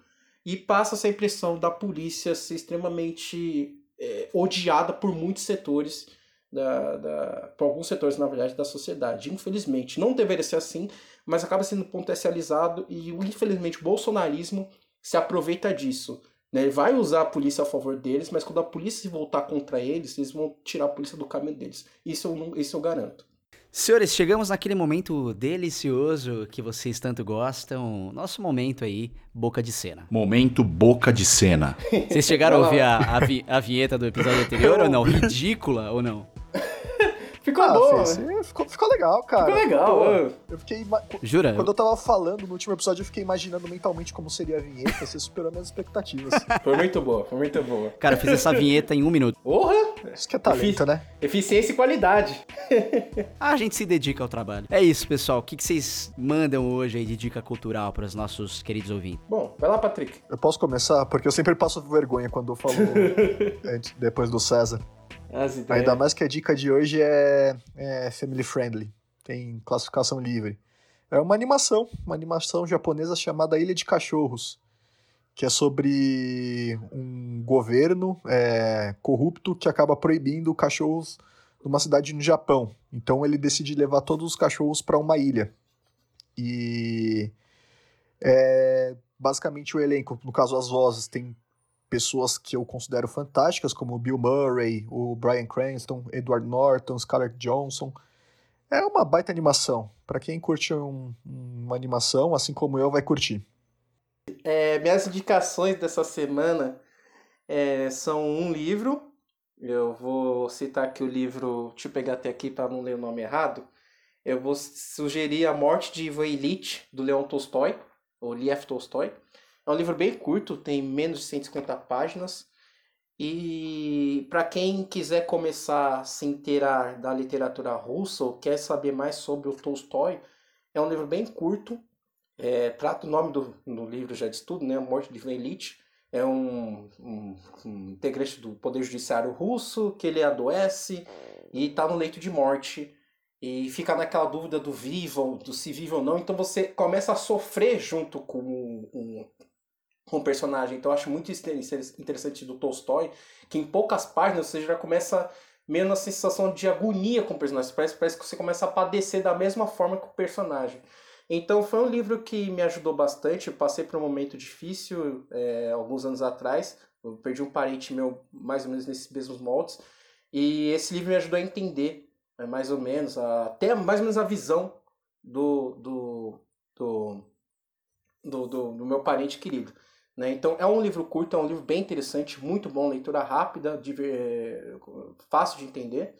e passa essa impressão da polícia ser extremamente é, odiada por muitos setores, da, da, por alguns setores, na verdade, da sociedade. Infelizmente, não deveria ser assim, mas acaba sendo potencializado e, infelizmente, o bolsonarismo se aproveita disso. Né? Ele vai usar a polícia a favor deles, mas quando a polícia se voltar contra eles, eles vão tirar a polícia do caminho deles. Isso eu, isso eu garanto. Senhores, chegamos naquele momento delicioso que vocês tanto gostam. Nosso momento aí, boca de cena. Momento boca de cena. Vocês chegaram a ouvir a, a, vi, a vinheta do episódio anterior ou não? Ridícula ou não? *laughs* Ficou ah, bom. Né? ficou, ficou legal, cara. Ficou legal. Pô, eu fiquei. Jura? Quando eu tava falando no último episódio, eu fiquei imaginando mentalmente como seria a vinheta. Você superou minhas expectativas. *laughs* Foi muito boa, foi muito boa. Cara, eu fiz essa vinheta em um minuto. Porra! Isso que é talento, Efici né? Eficiência e qualidade. a gente se dedica ao trabalho. É isso, pessoal. O que, que vocês mandam hoje aí de dica cultural para os nossos queridos ouvintes? Bom, vai lá, Patrick. Eu posso começar? Porque eu sempre passo vergonha quando eu falo *laughs* depois do César. Ainda mais que a dica de hoje é, é family friendly, tem classificação livre. É uma animação, uma animação japonesa chamada Ilha de Cachorros, que é sobre um governo é, corrupto que acaba proibindo cachorros numa cidade no Japão. Então ele decide levar todos os cachorros para uma ilha. E é, basicamente o elenco, no caso as vozes, tem pessoas que eu considero fantásticas, como Bill Murray, o Brian Cranston, Edward Norton, Scarlett Johnson. É uma baita animação. Para quem curte um, uma animação, assim como eu, vai curtir. É, minhas indicações dessa semana é, são um livro. Eu vou citar aqui o livro, deixa eu pegar até aqui para não ler o nome errado. Eu vou sugerir A Morte de Ivan Illich, do Leon Tolstói, ou Liev Tolstói. É um livro bem curto, tem menos de 150 páginas. E para quem quiser começar a se inteirar da literatura russa ou quer saber mais sobre o Tolstói, é um livro bem curto. É, trata o nome do, do livro já de tudo, né? A Morte de Illich. É um, um, um, integrante do Poder Judiciário russo que ele adoece e está no leito de morte e fica naquela dúvida do vivo, do se vive ou não. Então você começa a sofrer junto com um, com o personagem. Então eu acho muito interessante do Tolstói, que em poucas páginas você já começa meio na sensação de agonia com o personagem. Parece, parece que você começa a padecer da mesma forma que o personagem. Então foi um livro que me ajudou bastante. Eu passei por um momento difícil é, alguns anos atrás. Eu perdi um parente meu mais ou menos nesses mesmos moldes. E esse livro me ajudou a entender é, mais ou menos, a, até mais ou menos a visão do, do, do, do, do, do meu parente querido. Né? Então é um livro curto, é um livro bem interessante, muito bom, leitura rápida, de, é, fácil de entender.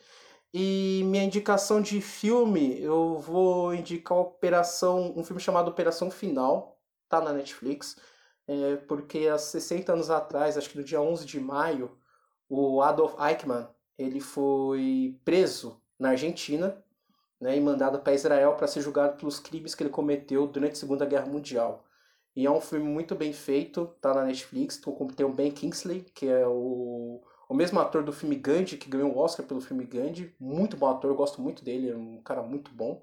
E minha indicação de filme, eu vou indicar Operação, um filme chamado Operação Final, tá na Netflix, é, porque há 60 anos atrás, acho que no dia 11 de maio, o Adolf Eichmann, ele foi preso na Argentina né, e mandado para Israel para ser julgado pelos crimes que ele cometeu durante a Segunda Guerra Mundial. E é um filme muito bem feito, tá na Netflix, tem o Ben Kingsley, que é o, o mesmo ator do filme Gandhi, que ganhou o Oscar pelo filme Gandhi, muito bom ator, gosto muito dele, é um cara muito bom.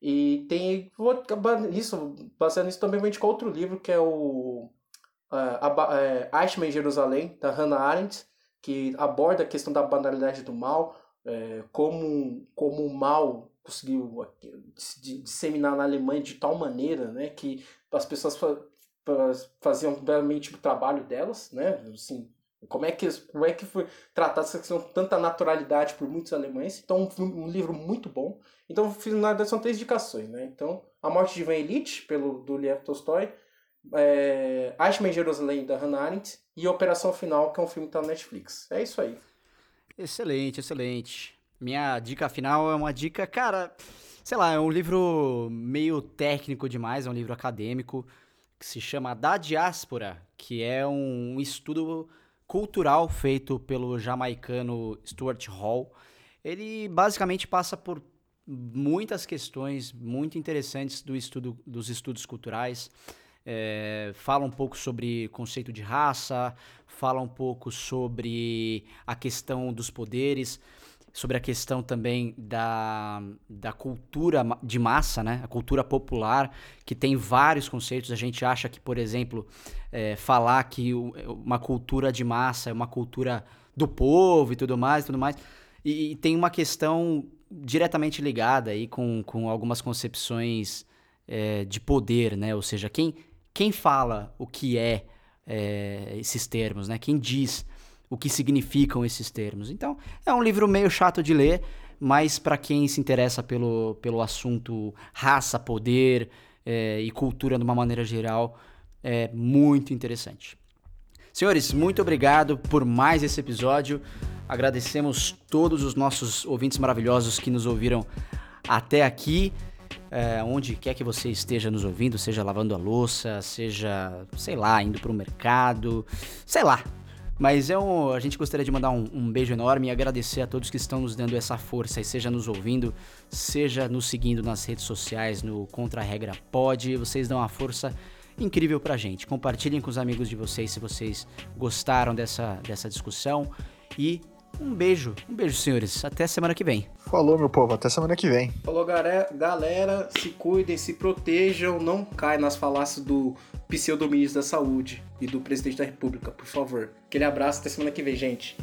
E tem, vou acabar nisso, baseado nisso também vou indicar outro livro, que é o uh, é, Eichmann em Jerusalém, da Hannah Arendt, que aborda a questão da banalidade do mal, é, como, como o mal conseguiu disseminar na Alemanha de tal maneira né, que as pessoas faziam realmente o trabalho delas, né? Assim, como é que como é que foi tratada essa questão com tanta naturalidade por muitos alemães? Então um, livro muito bom. Então na verdade são três indicações, né? Então A Morte de Ivan Elite pelo do Lev Tolstói, é, Eichmann em Jerusalém da Hannah Arendt e Operação Final que é um filme que está na Netflix. É isso aí. Excelente, excelente. Minha dica final é uma dica, cara, sei lá, é um livro meio técnico demais, é um livro acadêmico que se chama Da Diáspora, que é um estudo cultural feito pelo jamaicano Stuart Hall. Ele basicamente passa por muitas questões muito interessantes do estudo, dos estudos culturais. É, fala um pouco sobre conceito de raça, fala um pouco sobre a questão dos poderes, sobre a questão também da, da cultura de massa, né? a cultura popular, que tem vários conceitos. A gente acha que, por exemplo, é, falar que uma cultura de massa é uma cultura do povo e tudo mais, tudo mais. E, e tem uma questão diretamente ligada aí com, com algumas concepções é, de poder, né? Ou seja, quem, quem fala o que é, é, esses termos, né? Quem diz o que significam esses termos. Então, é um livro meio chato de ler, mas para quem se interessa pelo, pelo assunto raça, poder é, e cultura de uma maneira geral, é muito interessante. Senhores, muito obrigado por mais esse episódio. Agradecemos todos os nossos ouvintes maravilhosos que nos ouviram até aqui é, onde quer que você esteja nos ouvindo, seja lavando a louça, seja, sei lá, indo para o mercado, sei lá. Mas é um, a gente gostaria de mandar um, um, beijo enorme e agradecer a todos que estão nos dando essa força, e seja nos ouvindo, seja nos seguindo nas redes sociais, no Contra Regra Pod. Vocês dão uma força incrível pra gente. Compartilhem com os amigos de vocês se vocês gostaram dessa, dessa discussão. E um beijo, um beijo, senhores. Até semana que vem. Falou, meu povo. Até semana que vem. Falou, galera. Se cuidem, se protejam. Não caem nas falácias do pseudo-ministro da Saúde e do presidente da República, por favor. Aquele abraço. Até semana que vem, gente.